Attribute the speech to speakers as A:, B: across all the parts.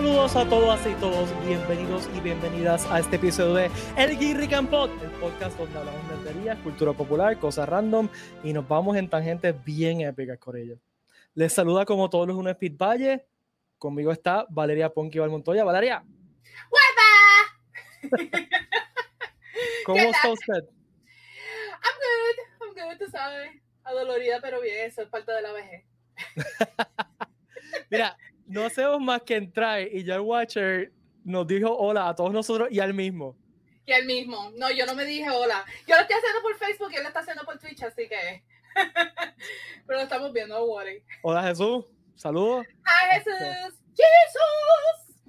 A: Saludos a todas y todos, bienvenidos y bienvenidas a este episodio de El Guirri Campot, el podcast donde hablamos de nerdería, cultura popular, cosas random y nos vamos en tangentes bien épicas con ellos. Les saluda como todos los lunes Pit Valle, conmigo está Valeria Ponky Valmontoya. Valeria.
B: ¡Guapa!
A: ¿Cómo está usted?
B: I'm good, I'm good, tú sabes. Adolorida, pero bien, eso es parte de la vejez.
A: Mira, no hacemos más que entrar y ya el Watcher nos dijo hola a todos nosotros y al mismo.
B: Y el mismo. No, yo no me dije hola. Yo lo estoy haciendo por Facebook y él lo está haciendo por Twitch, así que. pero lo estamos viendo, no worry.
A: Hola Jesús, saludos.
B: ¡Hi Jesús! ¡Jesús!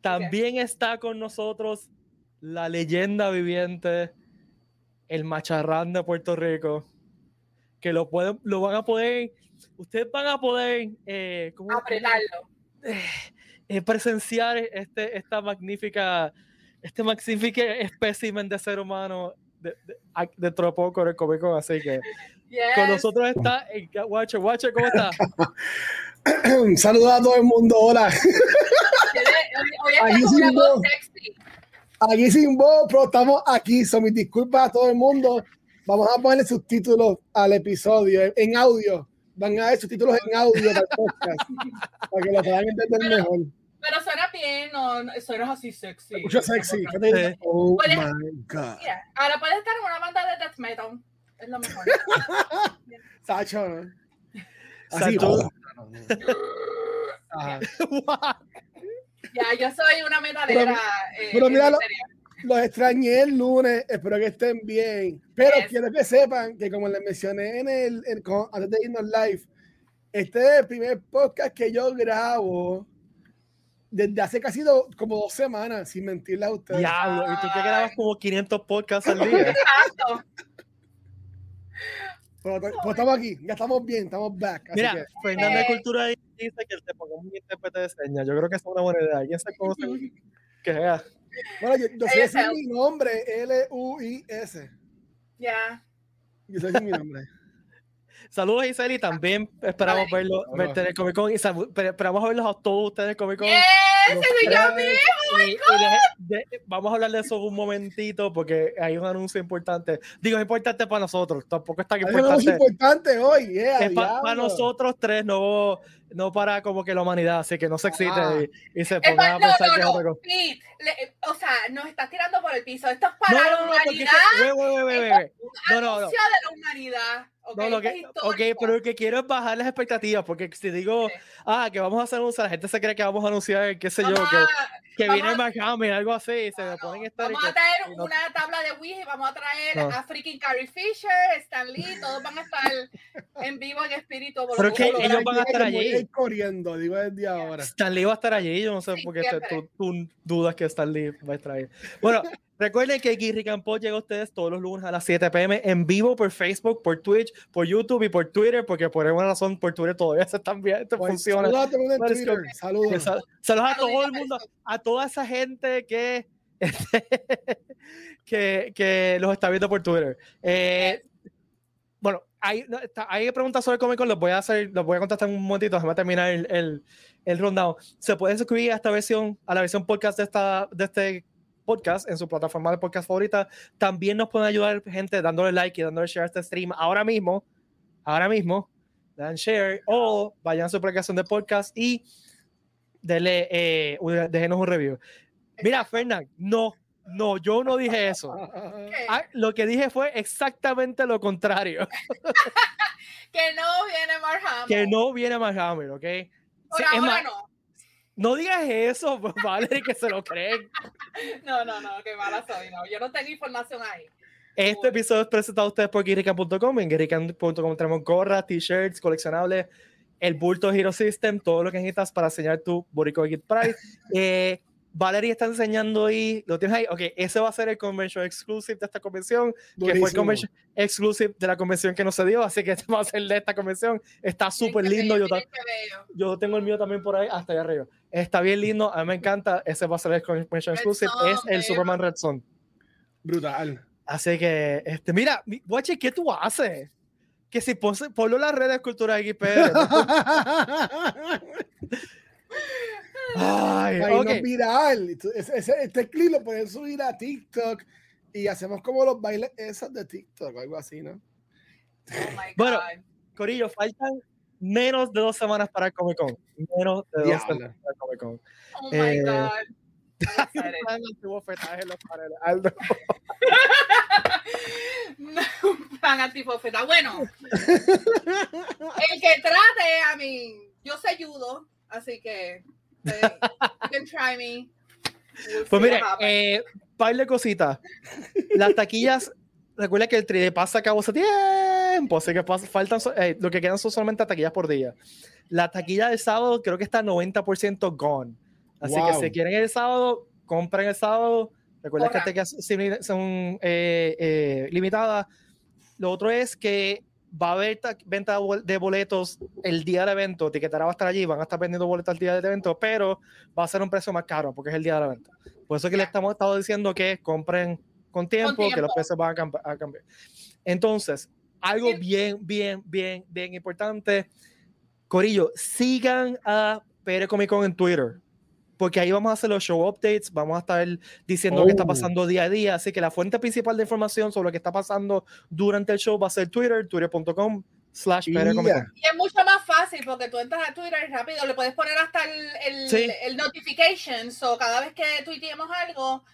A: También está con nosotros la leyenda viviente, el macharrán de Puerto Rico, que lo, pueden, lo van a poder, ustedes van a poder eh, ¿cómo-
B: Apretarlo.
A: eh, eh, presenciar este, esta magnífica, este magnífico espécimen de ser humano de, de, dentro de poco en el Comic Con, así que
B: Yes.
A: con nosotros está el Watcher. Watcher, ¿cómo está?
C: Saludos a todo el mundo, hola.
B: Hoy
C: Aquí
B: una voz sexy.
C: Aquí sin voz, pero estamos aquí. Son mis disculpas a todo el mundo. Vamos a ponerle subtítulos al episodio en- en audio. Van a ver subtítulos en audio del podcast para que lo puedan entender
B: Pero-
C: mejor.
B: Pero suena bien, no, suena así sexy.
C: Mucho sexy. ¿Qué. Oh
B: Puedes-
C: my God.
B: Ahora puedes estar en una banda de death metal. Es lo mejor.
C: Sacho, ¿no? Así.
B: Ya, yo soy una metalera.
C: Pero-
B: eh,
C: pero
B: en
C: mira lo-
B: serio.
C: Los extrañé el lunes, espero que estén bien. Pero
B: Yes.
C: quiero que sepan que como les mencioné en el, en- con- antes de irnos live, este es el primer podcast que yo grabo desde hace casi do- como dos semanas, sin mentirles a ustedes.
A: Diablo, y tú que grabas como 500 podcasts al día.
B: Exacto.
C: Pero, to- pero estamos aquí, ya estamos bien, estamos back. Así
A: Mira,
C: que,
A: Fernanda
B: Eh.
A: Cultura dice que te pongamos un intérprete de señas. Yo creo que es una buena idea. ¿Quién se conoce? Que sea.
C: Bueno, yo, yo sé decir
B: es
C: mi nombre, L-U-I-S.
B: Ya.
C: Yo sé decir mi nombre.
A: Saludos, Iseli. También esperamos
B: Ay.
A: verlo,
C: Hola.
A: verte en el Comic Con. Y esperamos verlos a todos ustedes en el Comic Con.
B: Yes, yo mismo.
A: De- vamos a hablar de eso un momentito porque hay un anuncio importante. Digo, es importante para nosotros. Tampoco es tan
C: una cosa
A: importante.
C: importante hoy, yeah,
A: Es pa- para
C: diablo.
A: nosotros tres, no, no para como que la humanidad. Así que no se excite
C: Ah.
A: y, y se
B: pa-
A: a
B: no,
A: pensar
B: no,
A: que es otra
B: no.
A: cosa.
B: Le- o sea, nos estás tirando por el piso. Esto es
A: No,
B: para
A: no,
B: la
A: no, no,
B: humanidad.
A: que- we- we- we- we- we- we. No, no, no.
B: De la humanidad. ok,
A: No, lo que, ok, pero lo que quiero es bajar las expectativas, porque si digo,
B: Sí.
A: ah, que vamos a hacer un, la gente se cree que vamos a anunciar, qué sé yo,
B: Vamos
A: que,
B: a-
A: que viene Hamill, algo así, y se me ponen históricos.
B: Vamos a traer
A: y no-
B: una tabla de Ouija, vamos a traer
A: No.
B: a freaking Carrie Fisher, Stan Lee, todos van a estar en vivo en espíritu.
A: Pero es que ellos van a estar allí.
C: Ir corriendo, digo desde ahora.
A: Stan Lee va a estar allí, yo no sé
B: Sí,
A: por qué te- tú, tú dudas que Stan Lee va a estar ahí. Bueno, recuerden que Guirri Campo llega a ustedes todos los lunes a las 7 pm en vivo por Facebook, por Twitch, por YouTube y por Twitter, porque por alguna razón por Twitter todavía se están bien, esto
C: Pues,
A: funciona.
C: Saludos a todo el mundo en
A: Parece que-
C: Twitter. Saludos.
A: Sal- Saludos a todo el mundo, a toda esa gente que, que, que los está viendo por Twitter. Eh, bueno, hay, preguntas sobre Comic Con, los voy a hacer, los voy a contestar en un momentito, déjame terminar el, el, el rundown. Se puede suscribir a esta versión, a la versión podcast de, esta, de este podcast en su plataforma de podcast favorita. También nos pueden ayudar gente dándole like y dándole share a este stream ahora mismo, ahora mismo, dan share o vayan a su aplicación de podcast y denle, eh, déjenos un review. Mira, Fernán, no, no, yo no dije eso. Ah, lo que dije fue exactamente lo contrario.
B: Que no viene Mark Hamill.
A: que no viene más Hammer, ¿ok?
B: Por
A: Sí,
B: ahora
A: más,
B: no.
A: no digas eso, pues, Valerie, que se lo creen.
B: No, no, no, qué mala soy. No. Yo no tengo información ahí.
A: Este episodio es presentado a ustedes por Guirican.com. En Guirican.com tenemos gorras, t-shirts, coleccionables, el bulto Hero System, todo lo que necesitas para enseñar tu Borico Git Price. Eh, Valerie está enseñando ahí, lo tienes ahí. Ok, ese va a ser el convention exclusive de esta convención, que fue el convention exclusive de la convención que no se dio, así que este va a ser de esta convención. Está súper lindo. Yo, tengo el mío también por ahí, hasta allá arriba. Está bien lindo, a mí me encanta. Ese va a ser el convention
B: Red
A: exclusive, es el
B: bello.
A: Superman Red Son.
C: Brutal.
A: Así que, este, mira, mi- guache, ¿qué tú haces? Que si ponlo en las redes Cultura XPR. Ay,
C: Para
A: ok.
C: irnos viral. Tú- ese- ese- este clip lo pueden subir a TikTok y hacemos como los bailes esos de TikTok, algo así, ¿no?
B: Oh my
A: Bueno.
B: God.
A: Corillo, faltan menos de dos semanas para el Comic Con. Menos de dos
C: Diablo.
A: semanas para el Comic Con.
B: Oh my
A: Eh,
B: God. I'm excited.
A: Plan antibofetaje en los paneles. Aldo.
B: Un plan antifofeta. Bueno, el que trate, a mí, yo sé judo, así que you can try me. We'll
A: Pues mire, eh, par de cositas. Las taquillas, recuerda que el 3D pasa a cabo hace tiempo, así que pasa- faltan, eh, lo que quedan son solamente taquillas por día. La taquilla del sábado creo que está 90% gone. Así que
C: Wow.
A: si quieren el sábado, compren el sábado. Recuerda que las taquillas son- son eh, eh, limitadas. Lo otro es que va a haber ta- venta de bol- de boletos el día del evento. Tiquetera va a estar allí, van a estar vendiendo boletos el día del evento, pero va a ser un precio más caro porque es el día del evento. Por eso es que le estamos estado diciendo que compren con tiempo, que los
B: tiempo.
A: precios van a, cam- a cambiar. Entonces, algo
B: Bien.
A: bien, bien, bien, importante. Corillo, sigan a PR Comic Con en Twitter. Porque ahí vamos a hacer los show updates, vamos a estar diciendo lo que está
C: Oh.
A: pasando día a día. Así que la fuente principal de información sobre lo que está pasando durante el show va a ser Twitter, twitter.com slash.
C: Yeah.
B: Y es mucho más fácil porque tú entras a Twitter y rápido, le puedes poner hasta el, el,
A: Sí.
B: el notification. So, cada vez que tuiteemos algo,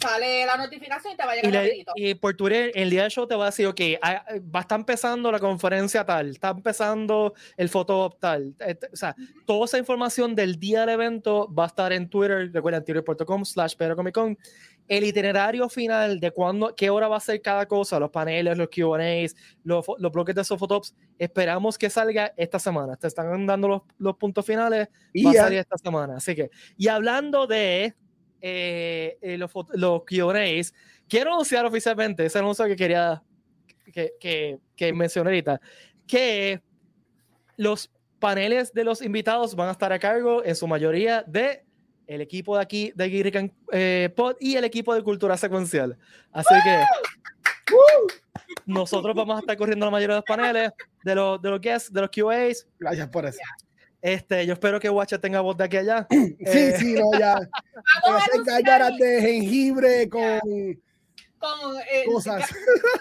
B: sale la notificación y te va a
A: Y,
B: llegar
A: le-
B: rapidito.
A: y por Twitter, el día del show te va a decir, ok, ah, va a estar empezando la conferencia tal, está empezando el photo op tal. et- O sea, toda esa información del día del evento va a estar en Twitter, recuerden, twitter.com slash Con. El itinerario final de cuándo, qué hora va a ser cada cosa, los paneles, los Q&As, los, los bloques de esos photops, esperamos que salga esta semana. Te están dando los, los puntos finales,
C: Y
A: va a
C: ya.
A: salir esta semana. Así que, y hablando de eh, eh, los, los Q&As, quiero anunciar oficialmente ese anuncio que quería que, que, que mencioné ahorita, que los paneles de los invitados van a estar a cargo en su mayoría de el equipo de aquí de Guirrican eh, Pod y el equipo de Cultura Secuencial. Así que nosotros vamos a estar corriendo la mayoría de los paneles, de los, de los guests, de los QAs.
C: Gracias por eso.
A: Este, yo espero que Watcher tenga voz de aquí a allá.
C: Sí,
A: Eh,
C: sí, no, ya.
B: Vamos a
C: hacer gárgaras de jengibre con
B: con eh,
C: cosas.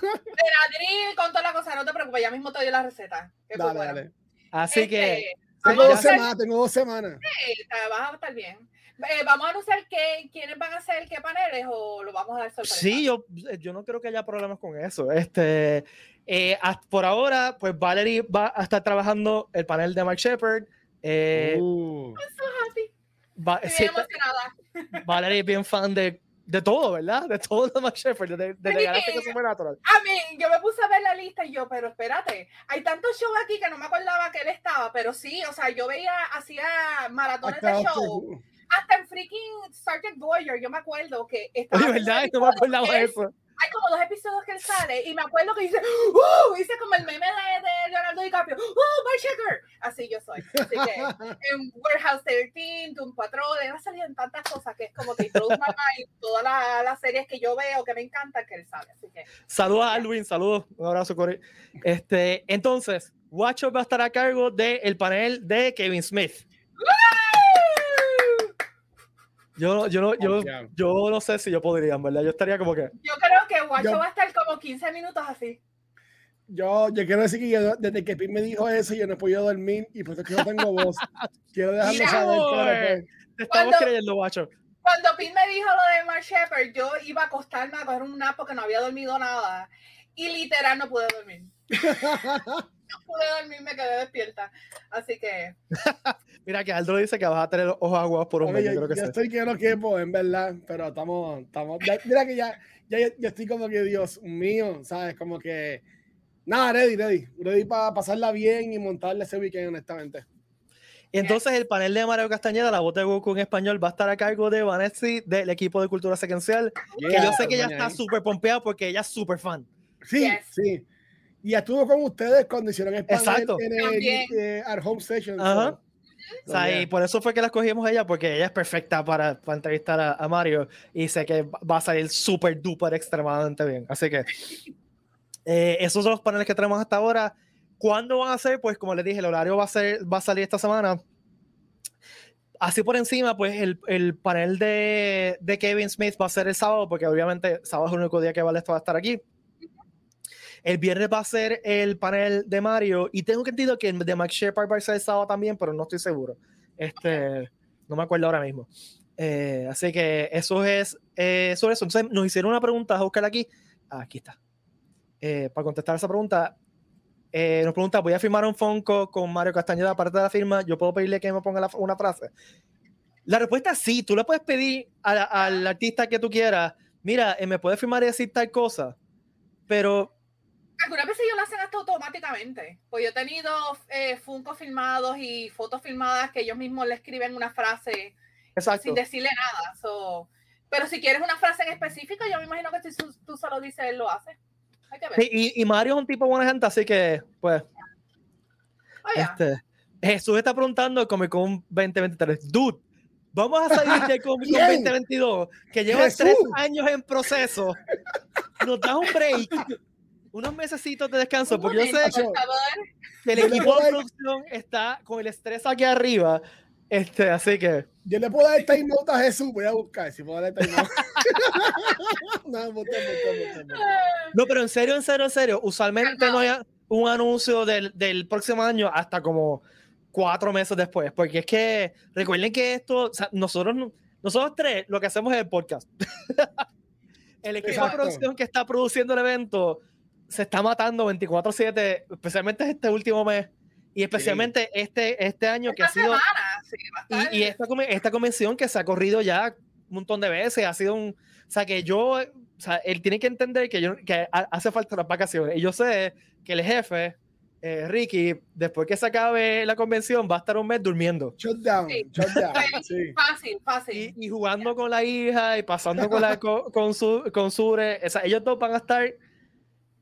B: Benadryl, con toda la cosa. No te preocupes, ya mismo te doy la receta. que
C: Dale, dale.
A: Así
B: Este,
A: que
C: Tengo dos semanas, tengo dos semanas.
B: Sí, vas a estar bien. Eh, vamos a anunciar qué, quiénes van a hacer qué paneles o lo vamos a dar sorpresa.
A: Sí, yo, yo no creo que haya problemas con eso. Este, eh, hasta por ahora, pues Valerie va a estar trabajando el panel de Mark Shepard. Eh,
C: Uh,
B: So happy.
A: va-
B: Estoy
A: sí,
B: emocionada.
A: Valerie es bien fan de, de todo, ¿verdad? De todo de Mark Shepard, de, de,
B: que-
A: Supernatural.
B: A mí, yo me puse a ver la lista y yo, pero espérate, hay tantos shows aquí que no me acordaba que él estaba, pero sí, o sea, yo veía, hacía maratones
C: acá
B: de show. Hasta en freaking Sergeant Boyer, yo me acuerdo que estaba.
A: Oye, ¿verdad? No me acordaba de eso.
B: Hay como dos episodios que él sale y me acuerdo que dice, ¡Uh! Hice como el meme de, de Leonardo DiCaprio, ¡Uh! Mark Shepherd. Así yo soy. Así que en Warehouse 13, Doom Patrol, él ha salido en tantas cosas que es como que my mind. Todas la- las series que yo veo que me encantan que él sale. Así que,
A: Saludos a Alwin, saludos. Un abrazo, Corey. Este, entonces, Watcher va a estar a cargo del panel de Kevin Smith. Yo, no- yo, no- yo, yo no sé si yo podría, en ¿verdad? Yo estaría como que.
B: yo creo que Guacho
C: Yo-
B: va a estar como 15 minutos así.
C: Yo, yo quiero decir que yo, desde que Pim me dijo eso, yo no he podido dormir y por eso es que no tengo voz. Quiero dejarlo
B: Mira,
C: saber. pero, pues,
A: Te estamos
B: Cuando-
A: creyendo, Watcher.
B: Cuando Pete me dijo lo de Mark Shepard, yo iba a acostarme a coger un nap porque no había dormido nada. Y literal no pude dormir. No pude dormir, me quedé despierta. Así que,
A: Mira que Aldo dice que vas a tener los ojos aguados por un mes. Yo
C: yo,
A: creo que
C: yo estoy que no quepo, en verdad, pero estamos, estamos, ya- mira que ya, ya, ya estoy como que, Dios mío, ¿sabes? Como que, nada, ready, ready, ready para pasarla bien y montarle ese weekend, honestamente.
A: Y entonces el panel de Mario Castañeda, la voz de Goku en español, va a estar a cargo de Vanessa del equipo de cultura secuencial. que yo sé que ella está súper pompeada porque ella es súper fan.
C: Sí,
B: Yes.
C: sí. Y estuvo con ustedes cuando hicieron el panel
A: Exacto.
C: en el eh, at home session.
A: Ajá. O sea, y por eso fue que la escogimos a ella, porque ella es perfecta para, para entrevistar a, a Mario y sé que va a salir súper duper extremadamente bien. Así que eh, esos son los paneles que tenemos hasta ahora. ¿Cuándo van a ser? Pues como les dije, el horario va a, ser, va a salir esta semana. así por encima, pues el, el panel de, de, Kevin Smith va a ser el sábado, porque obviamente sábado es el único día que vale va a estar aquí. El viernes va a ser el panel de Mario y tengo entendido que el de Mike Shepard va a ser el sábado también, pero no estoy seguro. Este, no me acuerdo ahora mismo. Eh, así que eso es eh, sobre eso. Entonces nos hicieron una pregunta, a buscar aquí. Ah, aquí está. Eh, para contestar esa pregunta, eh, nos pregunta, voy a firmar un Funko con Mario Castañeda aparte de la firma, ¿yo puedo pedirle que me ponga la, una frase? La respuesta es sí, tú le puedes pedir a, al artista que tú quieras, mira, eh, me puedes firmar y decir tal cosa, pero...
B: Algunas veces ellos lo hacen hasta automáticamente, pues yo he tenido eh, Funko filmados y fotos filmadas que ellos mismos le escriben una frase
A: Exacto.
B: sin decirle nada, so, pero si quieres una frase en específico, yo me imagino que si tú, tú se lo dices, él lo hace.
A: Y, y, Mario es un tipo buena gente, así que, pues.
B: Oh, yeah.
A: este, Jesús está preguntando Comic Con 2023. Dude, vamos a salir de Comic Con 2022, que lleva
C: Jesús.
A: tres años en proceso. Nos da un break, unos mesecitos de descanso, porque yo sé que el equipo de producción está con el estrés aquí arriba. Este, así que.
C: Yo le puedo dar time out a Jesús, voy a buscar si puedo dar no, boté, boté, boté,
A: no, pero en serio, en serio, en serio, usualmente no, no hay un anuncio del, del, próximo año hasta como cuatro meses después, porque es que recuerden que esto, o sea, nosotros, nosotros tres lo que hacemos es el podcast. el equipo Exacto. de producción que está produciendo el evento se está matando 24/7, especialmente este último mes. Y especialmente sí. este, este año que
B: esta
A: ha sido...
B: Semana, sí,
A: y, y esta, esta convención que se ha corrido ya un montón de veces, ha sido un... O sea, que yo... O sea, él tiene que entender que, yo, que hace falta las vacaciones. Y yo sé que el jefe, eh, Ricky, después que se acabe la convención, va a estar un mes durmiendo.
C: Shutdown, sí. shutdown. sí.
B: Fácil, fácil.
A: Y, y, jugando con la hija y pasando con, la, con, con, su, con Sure. O sea, ellos dos van a estar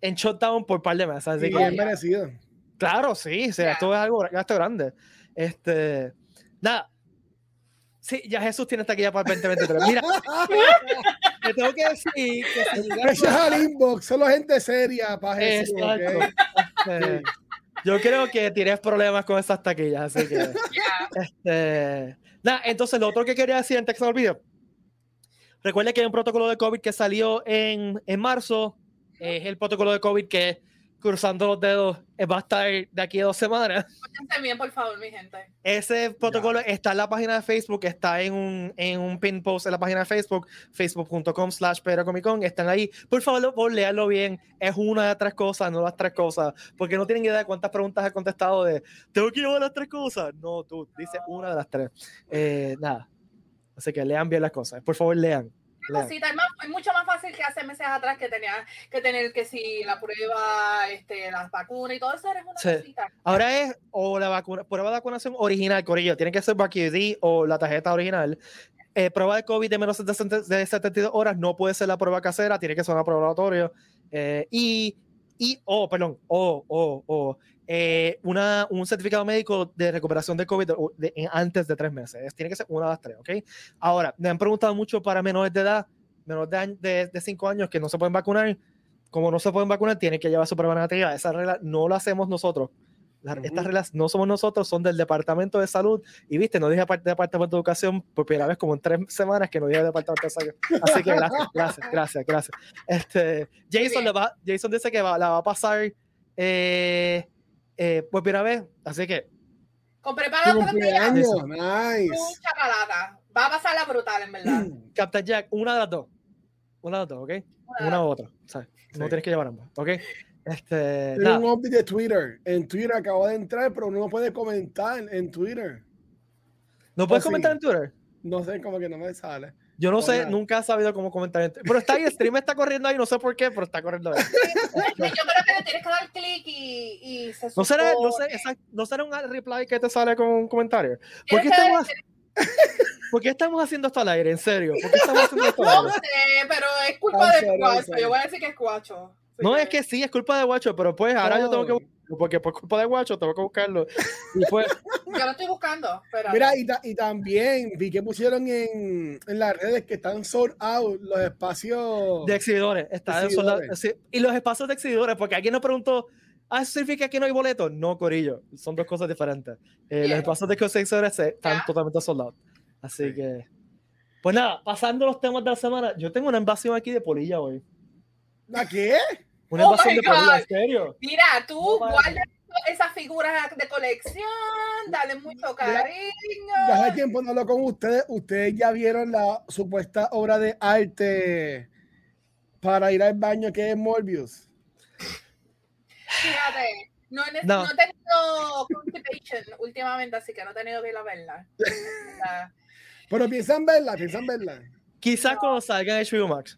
A: en shutdown por un par de meses. Así
C: sí,
A: que,
C: bien merecido.
A: Claro, sí, o sea, yeah. esto es algo gasto grande. Este, nada. Sí, ya Jesús tiene taquilla para el 2023. Mira, te tengo que decir que si
C: Gracias al inbox, solo gente seria para Jesús. Okay.
A: Este, yo creo que tienes problemas con esas taquillas, así que.
B: Yeah.
A: Este, nada, entonces lo otro que quería decir antes que se me olvide. Recuerda que hay un protocolo de COVID que salió en, en marzo. Es el protocolo de COVID que cruzando los dedos, va a estar de aquí a dos semanas.
B: Bien, por favor, mi gente.
A: Ese protocolo ya. está en la página de Facebook, está en un, en un pin post en la página de Facebook, facebook.com slash Con. Están ahí. Por favor, por leerlo bien. Es una de las tres cosas, no las tres cosas. Porque no tienen idea de cuántas preguntas ha contestado de ¿tengo que llevar las tres cosas? No, tú, dice una de las tres. Eh, nada. Así que lean bien las cosas. Por favor, lean.
B: Cosita, es, más, es, mucho más fácil que hace meses atrás que tenía que tener que si la prueba, este, las vacunas y todo eso, eres una
A: sí.
B: cosita.
A: Ahora es o la vacuna, prueba de vacunación original, Corillo, tiene que ser VacuD o la tarjeta original. Eh, prueba de COVID de menos de 72 horas no puede ser la prueba casera, tiene que ser una prueba laboratorio. Eh, y, y, oh, perdón, o, o, o, eh, una, un certificado médico de recuperación de COVID de, de, antes de tres meses. Tiene que ser una de las tres, ¿ok? Ahora, me han preguntado mucho para menores de edad, menores de, de, de cinco años que no se pueden vacunar. Como no se pueden vacunar, tienen que llevar su prueba negativa. Esa regla no la hacemos nosotros. Las, uh -huh. Estas reglas no somos nosotros, son del Departamento de Salud. Y viste, no dije aparte Departamento de Educación por primera vez como en tres semanas que no dije Departamento de Salud. Así que gracias, gracias, gracias, gracias. Este, Jason, le va, Jason dice que va, la va a pasar eh, eh, por primera vez. Así que.
B: Con preparo
C: cumpleaños. Nice.
B: Mucha palata. Va a pasar la brutal, en verdad.
A: Captain Jack, una de las dos. Una de las dos, ¿ok? Una, una u otra. ¿sabes? Sí. No tienes que llevar ambas, ¿ok? Este,
C: Tiene un update de Twitter. En Twitter acabo de entrar, pero no puede comentar en Twitter.
A: ¿No puedes comentar en Twitter?
C: No sé, como que no me sale.
A: Yo no sé, nunca he sabido cómo comentar. Pero está ahí, el stream está corriendo ahí, no sé por qué, pero está corriendo ahí.
B: yo creo que le tienes que dar clic y, y se
A: no será, no, sé, exacto, no será un reply que te sale con un comentario. ¿Por qué, estamos, ¿Por qué estamos haciendo esto al aire? En serio. ¿Por qué estamos haciendo esto al aire?
B: No sé, pero es culpa de Guacho. Yo voy a decir que es Guacho.
A: No, es que sí, es culpa de Guacho, pero pues ahora yo tengo que porque por culpa de Guacho tengo que buscarlo. Y pues,
B: yo lo estoy buscando.
C: Mira, y, ta y, también vi que pusieron en, en, las redes que están sold out los espacios
A: de exhibidores. Están exhibidores. Sold out, sí. Y los espacios de exhibidores, porque alguien nos preguntó, ¿ah, eso significa que no hay boletos? No, Corillo, son dos cosas diferentes. Eh, yeah. Los espacios de exhibidores están yeah. totalmente sold out. Así
C: Sí.
A: que. Pues nada, pasando los temas de la semana, yo tengo una invasión aquí de polilla hoy.
C: ¿A qué?
A: Una
B: Oh
A: invasión de en serio.
B: Mira, tú
A: No, vale.
B: guarda esas figuras de colección, dale mucho cariño.
C: Ya hace tiempo no hablo con ustedes. Ustedes ya vieron la supuesta obra de arte para ir al baño que es Morbius.
B: Fíjate, no, he-
A: No.
B: no he tenido constipation últimamente, así que no he tenido que ir a verla. La-
C: Pero piensan verla, piensan verla.
A: Quizás
B: No.
A: cuando salga HBO Max.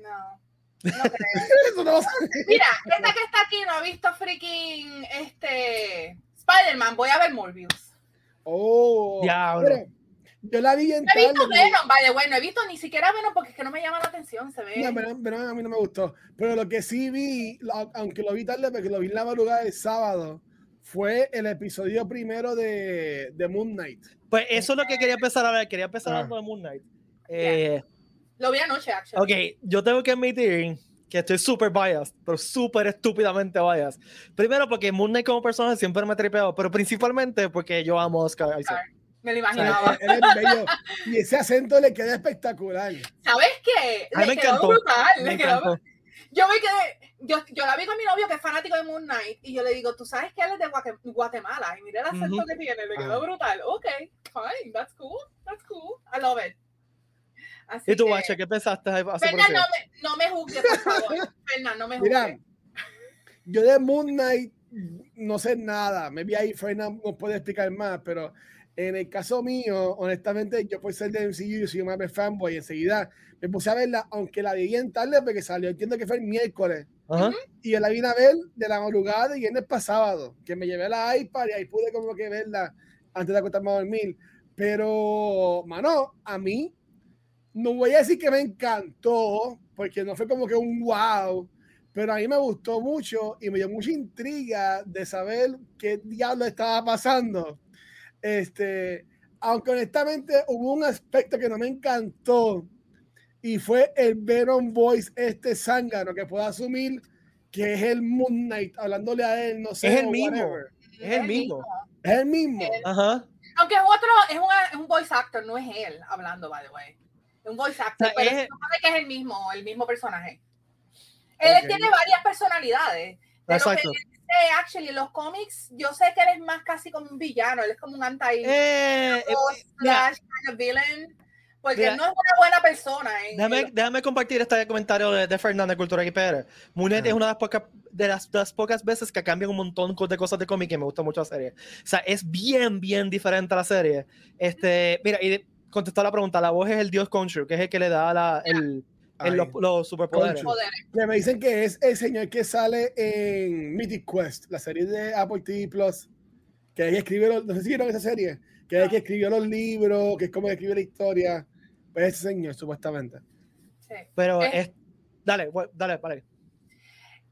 B: No, no creo.
C: No
B: Mira, esta que está aquí no ha visto freaking este Spider-Man. Voy a ver Morbius.
C: Oh,
A: Diablo.
C: Yo la vi en
B: No he visto
C: tarde,
B: Venom, vale, bueno, no he visto ni siquiera Venom porque es que no me llama la atención, se ve.
C: Venom- Venom a mí no me gustó. Pero lo que sí vi, lo- aunque lo vi tarde, porque lo vi en la madrugada del sábado, fue el episodio primero de, de Moon Knight.
A: Pues eso es lo que quería empezar a ver. Quería empezar
C: Ah.
A: hablando de Moon Knight. Eh,
B: Lo vi anoche, actually.
A: ok, yo tengo que admitir que estoy súper biased, pero súper estúpidamente biased. Primero porque Moon Knight como personaje siempre me ha tripeado, pero principalmente porque yo amo a Oscar Isaac.
B: Me lo
C: O sea,
B: imaginaba.
C: él es bello. Y ese acento le queda espectacular.
B: ¿Sabes qué? Le
A: me
B: quedó
A: encantó.
B: brutal.
A: Me
B: le quedó-
A: encantó.
B: Yo me quedé, yo, yo la vi con mi novio que es fanático de Moon Knight y yo le digo, tú sabes que él es de Guate- Guatemala y mira el acento
A: Ujú.
B: que tiene, le quedó
C: Ah.
B: brutal. Ok, fine, that's cool, that's cool, I love it. Así
A: ¿Y tú,
B: que-
A: Bache, qué pensaste encima?
B: no me, no me juzgues, por favor. No me
C: Mira,
B: juzgues.
C: yo de Moon Knight no sé nada. Me vi ahí, Fernan nos puede explicar más, pero en el caso mío, honestamente, yo por ser de MCU, soy un Marvel fanboy. Enseguida me puse a verla, aunque la vi bien tarde porque salió, entiendo que fue el miércoles.
A: Ajá.
C: Y yo la vine a ver de la madrugada de viernes para sábado, que me llevé la iPad y ahí pude como que verla antes de acostarme a dormir. Pero, mano, a mí no voy a decir que me encantó, porque no fue como que un wow, pero a mí me gustó mucho y me dio mucha intriga de saber qué diablo estaba pasando. Este, aunque honestamente hubo un aspecto que no me encantó y fue el Venom Voice este zángano que puedo asumir que es el Moon Knight hablándole a él, no sé.
A: Es el mismo.
C: whatever.
A: Es el mismo.
C: Es el mismo.
A: Ajá.
B: Aunque es otro, es, una- es un voice actor, no es él hablando, by the way. Un voice actor,
A: O sea,
B: pero
A: es-
B: se supone que es el mismo, el mismo personaje. Él
C: Ok.
B: tiene varias personalidades. De lo que
A: Exacto.
B: dice, actually, en los cómics, yo sé que él es más casi como un villano, él es como un anti
A: Eh, eh,
B: slash kind of villain, porque
A: Mira.
B: él no es una buena persona. En,
A: Déjame, déjame compartir este comentario de, de Fernanda de Cultura y Pérez.
C: Ah.
A: es una de las, pocas, de, las, de las pocas veces que cambian un montón de cosas de cómic y me gusta mucho la serie. O sea, es bien, bien diferente a la serie. Este, mira, y de- contestar la pregunta, la voz es el dios Khonshu, que es el que le da la, el, los, los superpoderes.
C: Que me dicen que es el señor que sale en Mythic Quest, la serie de Apple TV Plus, que es el que escribe, los, no sé si vieron esa serie, que es el que escribió los libros, que es como que escribe la historia. Pues ese señor, supuestamente.
B: sí.
A: Pero
B: Es-
A: es, dale, bu- dale, vale.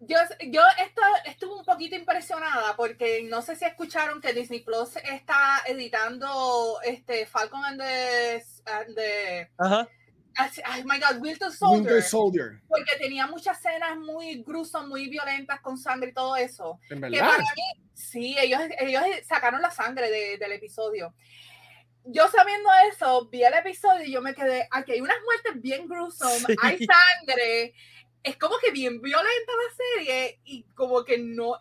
B: Yo, yo esto, estuve un poquito impresionada porque no sé si escucharon que Disney Plus está editando este Falcon and the, and the
A: Ajá.
B: oh my god, Winter Soldier,
C: Winter Soldier,
B: porque tenía muchas escenas muy gruesas, muy violentas con sangre y todo eso.
C: en
B: Que
C: verdad.
B: para mí, sí, ellos, ellos sacaron la sangre de- del episodio. Yo sabiendo eso, vi el episodio y yo me quedé, aquí hay unas muertes bien gruesome,
A: Sí.
B: hay sangre, es como que bien violenta la serie y como que no,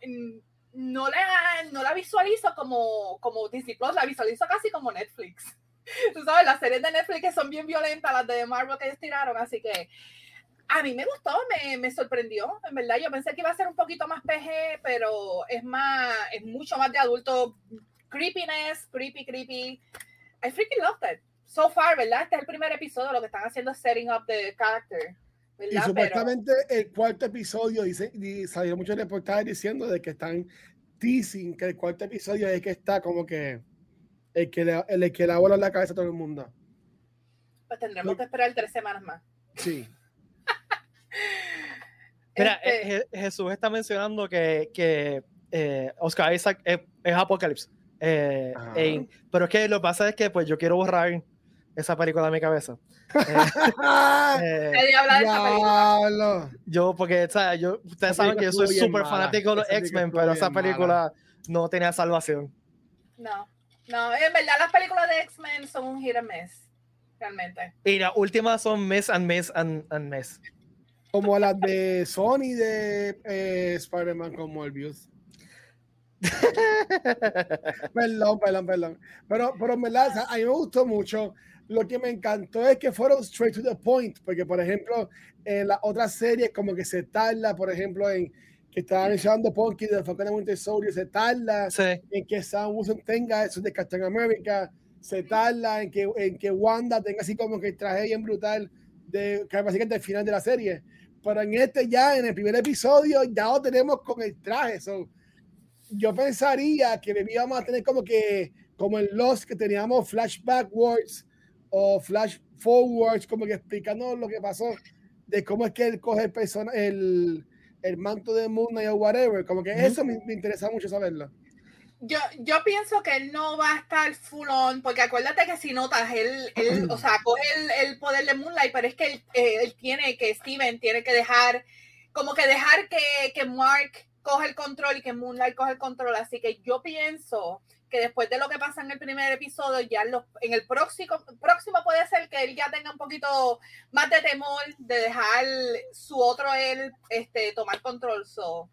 B: no, la, no la visualizo como, como Disney Plus, la visualizo casi como Netflix. Tú sabes, las series de Netflix que son bien violentas, las de Marvel que ellos tiraron, así que a mí me gustó, me, me sorprendió, en verdad. Yo pensé que iba a ser un poquito más PG, pero es más, es mucho más de adulto. Creepiness, creepy, creepy. I freaking loved it. So far, ¿verdad? Este es el primer episodio, lo que están haciendo setting up the character.
C: Y supuestamente el cuarto episodio, dice, y salieron muchos reportajes diciendo de que están teasing que el cuarto episodio es que está como que el que le, el que le ha volado la cabeza a todo el mundo.
B: pues tendremos que esperar tres semanas más.
C: Sí.
A: Mira,
B: Este,
A: eh, Je- Jesús está mencionando que, que eh, Oscar Isaac es, es Apocalypse. Eh, en- pero es que lo que pasa es que pues yo quiero borrar esa película de mi cabeza. Eh,
B: nadie habla de esa película.
C: Diablo.
A: yo, porque, o sea, yo, ustedes
C: Esa
A: saben que yo soy súper fanático de los X-Men, pero esa
C: mala.
A: película no tenía salvación.
B: No. No, en verdad las películas de X-Men son un hit and miss, realmente.
A: Y las últimas son miss and miss and, and miss.
C: Como las de Sony de eh, Spider-Man con Morbius. perdón, perdón, perdón. Pero, pero en verdad, o sea, a mí me gustó mucho. Lo que me encantó es que fueron straight to the point, porque por ejemplo, en las otras series como que se tarda, por ejemplo, en que estaba mencionando Punky de Falcon and Winter Soldier, se tarda
A: Sí.
C: en que Sam Wilson tenga eso de Captain America, se tarda en que, en que Wanda tenga así como que el traje bien brutal de que básicamente el final de la serie. Pero en este ya, en el primer episodio, ya lo tenemos con el traje. So, yo pensaría que debíamos tener como que, como en Lost, que teníamos flash backwards o flash forwards, como que explicando lo que pasó, de cómo es que él coge el, persona, el, el manto de Moon Knight o whatever. Como que eso me, me interesa mucho saberlo.
B: Yo, yo pienso que él no va a estar full on, porque acuérdate que si notas, él, él o sea, coge el, el poder de Moonlight, pero es que él, eh, él tiene que, Steven tiene que dejar, como que dejar que, que Mark coge el control y que Moonlight coge el control. Así que yo pienso que después de lo que pasa en el primer episodio, ya en, los- en el próximo, próximo puede ser que él ya tenga un poquito más de temor de dejar su otro él este, tomar control. So,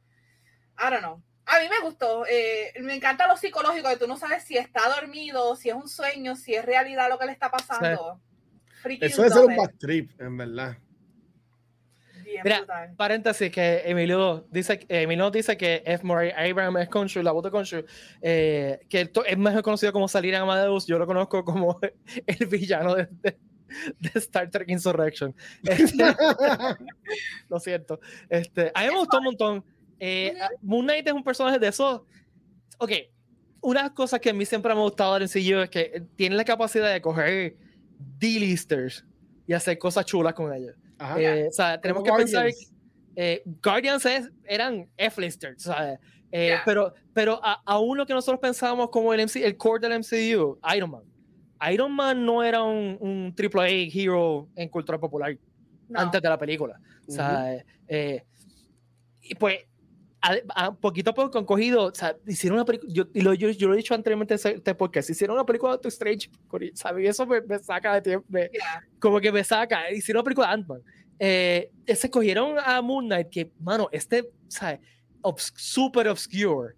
B: I don't know. A mí me gustó. eh, me encanta lo psicológico, que tú no sabes si está dormido, si es un sueño, si es realidad lo que le está pasando.
C: Eso debe ser un bad trip, en verdad.
B: Bien
A: Mira,
B: brutal.
A: Paréntesis, que Emilio dice, Emilio dice que F. Murray Abraham es Khonshu, la voz de Khonshu, eh, que es mejor conocido como Salir en Amadeus, yo lo conozco como el villano de, de- de Star Trek Insurrection. Este, lo siento. Este, a mí me gustó un montón. Eh, Moon Knight es un personaje de esos. Ok, una de las cosas que a mí siempre me ha gustado del MCU es que tiene la capacidad de coger D-listers y hacer cosas chulas con ellos.
C: Ajá.
A: Eh, o sea, tenemos que
C: Como
A: pensar
C: Guardians.
A: eh, Guardians es- eran F-listers, ¿sabes? Eh,
B: Yeah.
A: Pero, pero a, aún lo que nosotros pensábamos como el, MC, el core del MCU, Iron Man. Iron Man no era un, un AAA hero en cultura popular
B: No.
A: antes de la película. O sea, eh, y pues, a, a- poquito a poco han cogido, o sea, hicieron una película, yo, y lo, yo, yo lo he dicho anteriormente en este podcast, hicieron una película de Doctor Strange, ¿sabes? Y eso me, me saca de tiempo, me-
B: Yeah.
A: como que me saca. Hicieron una película de Ant-Man. Eh, se cogieron a Moon Knight, que, mano, este, ¿sabes? Obs super obscure.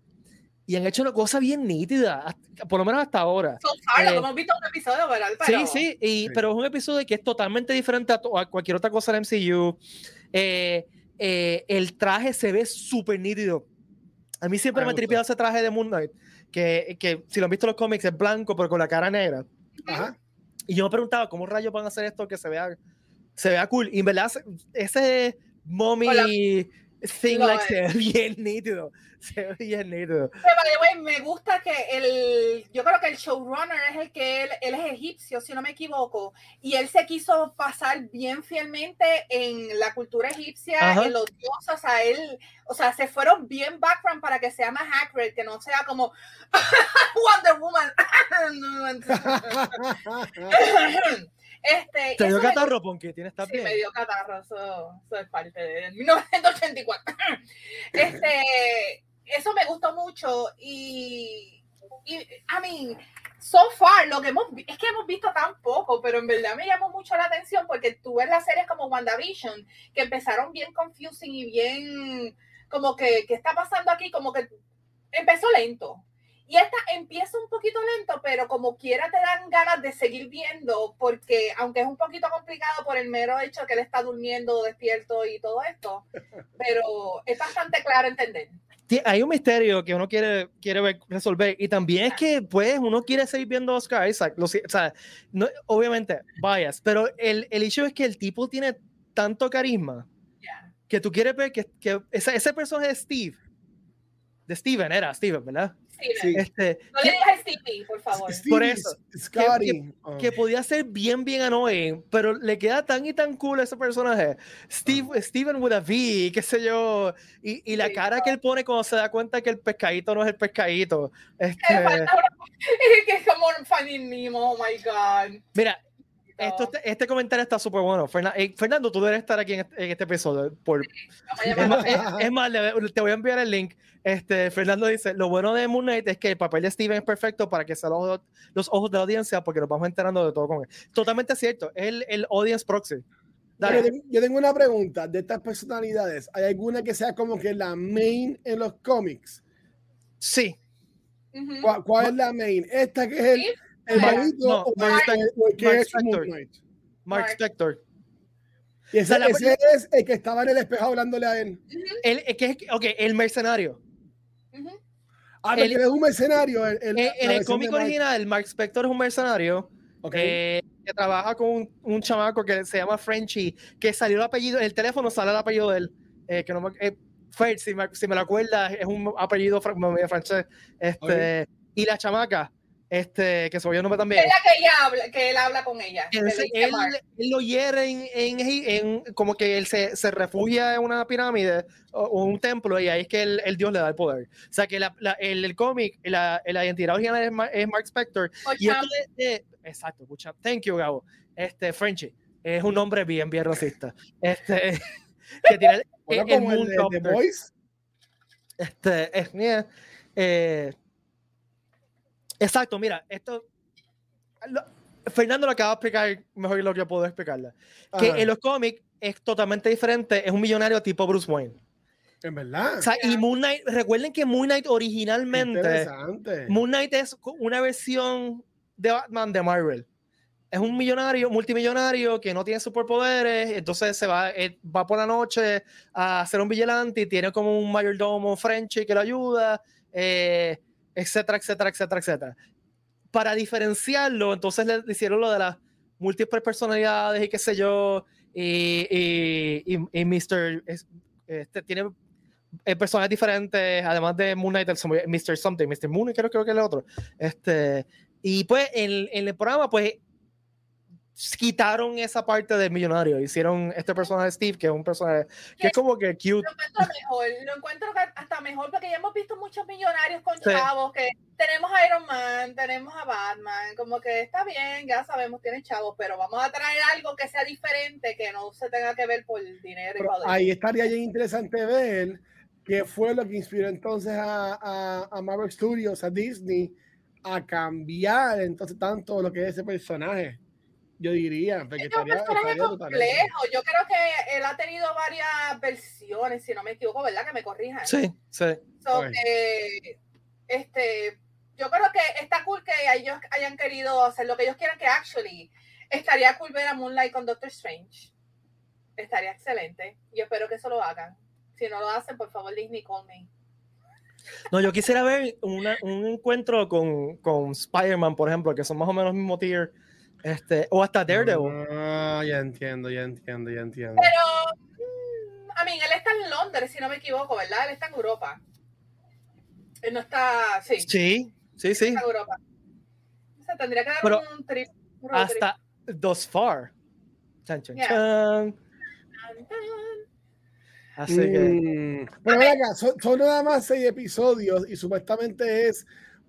A: Y han hecho una cosa bien nítida, hasta- por lo menos hasta ahora.
B: So far,
A: Eh,
B: hemos visto un episodio, ¿verdad? Pero,
A: Sí, sí, y,
C: Sí.
A: pero es un episodio que es totalmente diferente a, to- a cualquier otra cosa del MCU. Eh, eh, el traje se ve súper nítido. A mí siempre
C: Me
A: me ha tripeado ese traje de Moon Knight, que, que si lo han visto en los cómics es blanco, pero con la cara negra.
C: Ajá.
A: Y yo me preguntaba, ¿cómo rayos van a hacer esto que se vea, se vea cool? Y en verdad, se- ese mommy. Thing
B: Lo
A: like, se ve bien nítido. Se ve bien nítido.
B: Pero, way, me gusta que el, yo creo que el showrunner es el que él, él es egipcio, si no me equivoco, y él se quiso pasar bien fielmente en la cultura egipcia,
A: Ajá.
B: en los dioses, o sea, él, o sea, se fueron bien background para que sea más accurate, que no sea como Wonder Woman. este,
A: ¿Te dio catarro, Ponky? ¿Tienes
B: Sí,
A: bien?
B: me dio catarro, eso, eso es parte de 1984. Este, eso me gustó mucho y, y, I mean, so far, lo que hemos, es que hemos visto tan poco, pero en verdad me llamó mucho la atención porque tú ves las series como WandaVision, que empezaron bien confusing y bien, como que, ¿qué está pasando aquí? Como que empezó lento. Y esta empieza un poquito lento, pero como quiera te dan ganas de seguir viendo, porque aunque es un poquito complicado por el mero hecho de que él está durmiendo, despierto y todo esto, pero es bastante claro entender.
A: Ti- Hay un misterio que uno quiere, quiere ver- resolver y también es que pues uno quiere seguir viendo a Oscar Isaac. Lo o sea, no- obviamente, bias, pero el, el hecho es que el tipo tiene tanto carisma que tú quieres ver que, que ese, ese personaje de Steve, de Steven, era Steven, ¿verdad?
B: Steven,
C: Sí.
A: Este,
B: No le
A: que,
B: digas Stevie, por favor.
A: Por eso,
C: Scotty. Oh.
A: que podía ser bien, bien annoying, pero le queda tan y tan cool ese personaje. Steve, Steven with a V, qué sé yo, y, y la
B: Sí,
A: cara que él pone cuando se da cuenta que el pescadito no es el pescadito.
B: Que
A: Este,
B: que es como Finding Nemo, oh my God.
A: mira, esto, este comentario está súper bueno. Fernan- eh, Fernando, tú debes estar aquí en este, en este episodio. Por,
B: a
A: es más, es- es más, le- te voy a enviar el link. Este, Fernando dice, lo bueno de Moon Knight es que el papel de Steven es perfecto para que sea los, ojos- los ojos de la audiencia porque nos vamos enterando de todo con él. Totalmente cierto. Es el, el audience proxy. Dale.
C: Yo tengo- yo tengo una pregunta de estas personalidades. ¿Hay alguna que sea como que la main en los cómics?
A: Sí.
C: ¿Cuál, cuál es la main? ¿Esta que es el,
B: Sí.
C: El
B: Mark-
C: malito
A: no,
C: o,
A: Mark
C: o el que
A: Mark
C: es Moon
A: Spector.
C: Knight?
A: Mark
B: Mark.
A: Spector.
C: Y ese,
A: O sea, la-
C: ese es el que estaba en el espejo hablándole a él.
A: El, el que es, ok, el mercenario.
B: Ujú.
C: Ah,
A: El-
C: es un mercenario. El, el-
A: Eh, en el cómic
C: Mark.
A: original, el Mark Spector es un mercenario
C: Ok.
A: eh, que trabaja con un, un chamaco que se llama Frenchy, que salió el apellido, en el teléfono sale el apellido de él, eh, que no me, eh, Fer, si me, si me lo acuerdas, es un apellido medio francés. Este, Y la chamaca, este, que se volvió el nombre también.
B: Es la que ella habla, que él habla con ella.
A: Él,
B: Mark.
A: lo hiere en, en, en- como que él se, se refugia en una pirámide o, o un templo y ahí es que el, el dios le da el poder. O sea que la- la- el, el cómic, la, la identidad original es, Ma- es Mark Spector y esto
B: Ocham.
A: de, de- exacto, escucha, thank you Gabo, este Frenchy es un hombre bien bien racista, este que tiene el,
C: Bueno, de.
A: Este, es, eh, exacto, mira, esto. lo- Fernando lo acaba de explicar mejor que lo que yo puedo explicarla. Que en los cómics es totalmente diferente, es un millonario tipo Bruce Wayne.
C: En verdad.
A: O sea, y. Moon Knight, recuerden que Moon Knight originalmente,
C: Interesante.
A: Moon Knight es una versión de Batman de Marvel. Es un millonario, multimillonario que no tiene superpoderes, entonces se va, eh, va por la noche a ser un vigilante y tiene como un mayordomo Frenchy que lo ayuda, eh, etcétera, etcétera, etcétera, etcétera. Para diferenciarlo, entonces le, hicieron lo de las múltiples personalidades y qué sé yo, y, y, y- y Mr. es- este, tiene eh, personajes diferentes, además de Moon Knight, Mr. Something, Mr. Moon, creo, creo que es el otro. Este, y pues en, en el programa, pues quitaron esa parte del millonario, hicieron este personaje de Steve, que es un personaje que es como que cute.
B: Lo encuentro mejor, lo encuentro que hasta mejor porque ya hemos visto muchos millonarios con
A: Sí.
B: chavos que tenemos a Iron Man, tenemos a Batman, como que está bien, ya sabemos, tienen chavos, pero vamos a traer algo que sea diferente, que no se tenga que ver por dinero y poder.
C: ahí estaría bien interesante ver qué fue lo que inspiró entonces a, a, a Marvel Studios, a Disney, a cambiar entonces tanto lo que es ese personaje. Yo diría, porque
B: Es un
C: estaría,
B: personaje
C: estaría totalmente.
B: complejo. Yo creo que él ha tenido varias versiones, si no me equivoco, ¿verdad? Que me corrijan.
A: Sí, sí.
B: So, que, este, yo creo que está cool que ellos hayan querido hacer lo que ellos quieran, que actually estaría cool ver a Moonlight con Doctor Strange. Estaría excelente. Yo espero que eso lo hagan. Si no lo hacen, por favor, Disney, call me.
A: No, yo quisiera ver una- un encuentro con, con Spider-Man, por ejemplo, que son más o menos el mismo tier, este, o hasta Daredevil.
C: Ah, ya entiendo, ya entiendo, ya entiendo.
B: Pero, mm, I mean, él está en Londres, si no me equivoco, ¿verdad? Él está en Europa. Él no está, sí,
A: Sí, sí, sí.
B: está en Europa. O sea, tendría que dar
A: Pero
B: un trip. un road trip.
A: Hasta thus far. Chan, chan,
B: Yeah.
A: chan. Así que.
C: Mm, Pero ven acá, son, son nada más seis episodios y supuestamente es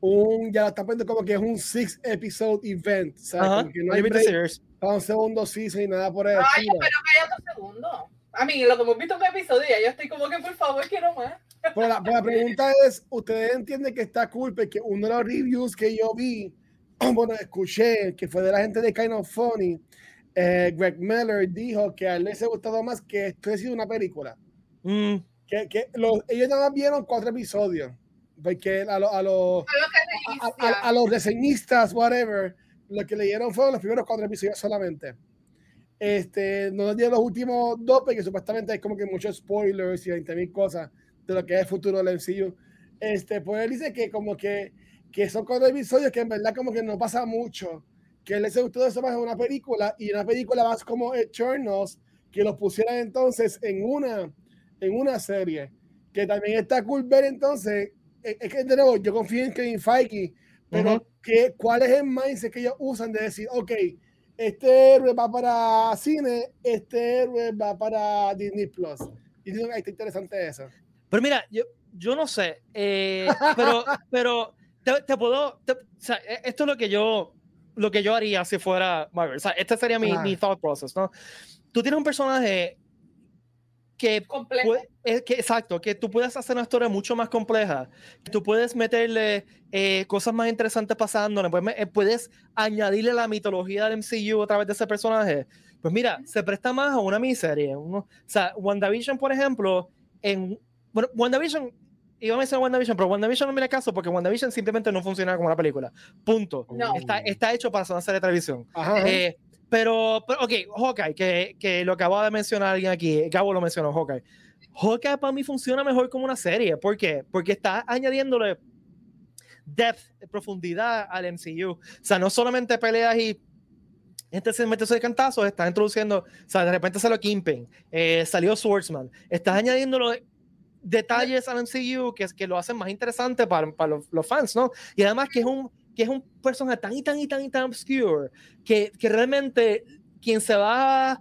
C: un, ya lo están poniendo como que es un six episode event. O sea,
A: Ajá,
C: como que no hay break para un segundo season y nada por el
B: Ay,
C: estilo.
B: pero cállate un segundo. A mí, lo que hemos visto en un episodio, ya yo estoy como que por favor quiero más.
C: Pero la, pero la pregunta es, ¿ustedes entienden que está cool? Porque uno de los reviews que yo vi, bueno, escuché, que fue de la gente de Kind of Funny, eh, Greg Miller dijo que a él les ha gustado más que esto ha sido una película.
A: Mm,
C: Que, que los- ellos nada más vieron cuatro episodios. Porque a, lo- a, los-
B: A lo que
C: a, a- a los reseñistas, whatever, lo que leyeron fueron los primeros cuatro episodios solamente. Este, no nos dieron los últimos dos, porque supuestamente hay como que muchos spoilers y 20 mil cosas de lo que es el futuro del MCU. Este, pues él dice que como que, que son cuatro episodios que en verdad como que no pasa mucho, que él les gustó eso más en una película y una película más como Eternals, que los pusieran entonces en una, en una serie, que también está cool ver entonces, es que de nuevo, yo confío en Kevin Feige, pero
A: Ujú.
C: que, ¿cuál es el mindset que ellos usan de decir, ok, este héroe va para cine, este héroe va para Disney Plus? Y digo, "Ay, está interesante eso.
A: Pero mira, yo, yo no sé, eh, pero, pero te, te puedo, te- o sea, e- esto es lo que yo lo que yo haría si fuera Marvel. O sea, este sería mi, mi thought process, ¿no? Tú tienes un personaje que, puede- que exacto, que tú puedes hacer una historia mucho más compleja, que tú puedes meterle eh, cosas más interesantes pasando, le puedes, me- eh, puedes añadirle la mitología del MCU a través de ese personaje. Pues mira, se presta más a una miniserie. uno- o sea, WandaVision, por ejemplo, en bueno, WandaVision, iba a mencionar WandaVision, pero WandaVision no me caso porque WandaVision simplemente no funciona como una película. Punto.
B: No.
A: Está, está hecho para ser una serie de televisión.
C: Ajá.
A: Eh, pero, pero, ok, Hawkeye, que, que lo acaba de mencionar alguien aquí, Gabo lo mencionó, Hawkeye. Hawkeye para mí funciona mejor como una serie. ¿Por qué? Porque está añadiéndole depth, profundidad al MCU. O sea, no solamente peleas y gente se mete de cantazos, estás introduciendo, o sea, de repente salió Kingpin, eh, salió Swordsman, estás añadiendo detalles al MCU que, que lo hacen más interesante para, para los, los fans, ¿no? Y además que es un, que es un personaje tan y tan y tan y tan obscure que, que realmente quien se va a,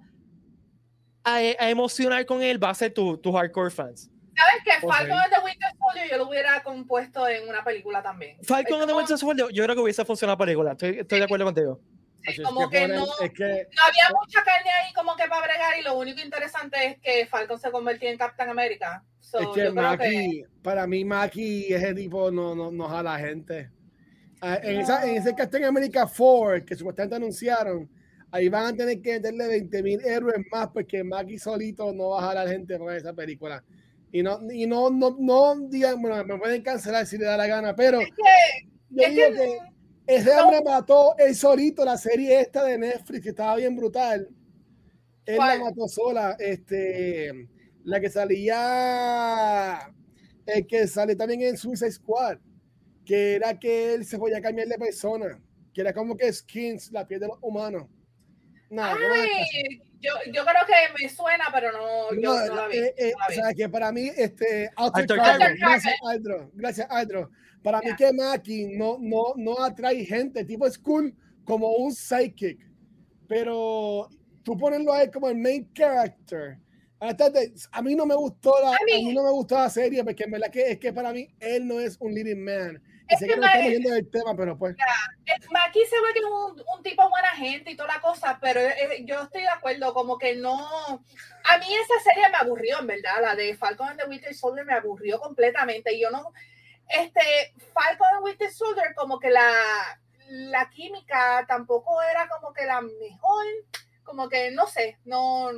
A: a emocionar con él va a ser tu, tu hardcore fans.
B: ¿Sabes qué? Falcon and the Winter Soldier yo lo hubiera compuesto en una película también.
A: Falcon
B: Es
A: and the Winter Soldier, yo creo que hubiese funcionado la película, estoy, estoy de acuerdo contigo.
C: Es
B: como
C: que
B: que no-
C: es que
B: No había mucha carne ahí como que para bregar y lo único interesante es que Falcon se convirtió en Captain America. So,
C: Es que
B: yo creo que
C: para mí Maki, ese tipo no, no, no jala gente. Ah, en, esa, en ese Captain America 4 que supuestamente anunciaron, ahí van a tener que meterle 20 mil héroes más porque Maki solito no va a jalar gente para esa película. Y no, y no, no, no digan, bueno, me pueden cancelar si le da la gana, pero
B: es que,
C: yo
B: es
C: digo
B: que-
C: que ese hombre mató él solito la serie esta de Netflix que estaba bien brutal. Él
B: ¿Cuál?
C: la mató sola. Este, la que salía, el que sale también en Suicide Squad, que era que él se podía cambiar de persona, que era como que skins, la piel de los humanos. No, no caso.
B: Ay, yo, yo creo que me suena, pero no, yo
C: No,
B: no la vi.
C: eh, eh,
B: no la
C: o
B: vi.
C: sea, que para mí, este, Arthur Carter,
A: Carter.
C: gracias, Aldro, gracias, Aldro. Para mí
B: Ya.
C: que Maki no, no, no atrae gente, tipo es cool como un psychic, pero tú ponerlo a él como el main character. A mí no me gustó la,
B: A
C: a
B: mí-
C: mí no me gustó la serie porque en verdad que es que para mí él no es un leading man.
B: Es que
C: que no estamos yendo del tema, pero pues.
B: Eh, Maki se ve que es un, un tipo buena gente y toda la cosa, pero eh, yo estoy de acuerdo, como que no. A mí esa serie me aburrió, en verdad, la de Falcon and the Winter Soldier me aburrió completamente. Y yo no. Este, Falcon and Winter Soldier, como que la, la química tampoco era como que la mejor, como que no sé, no.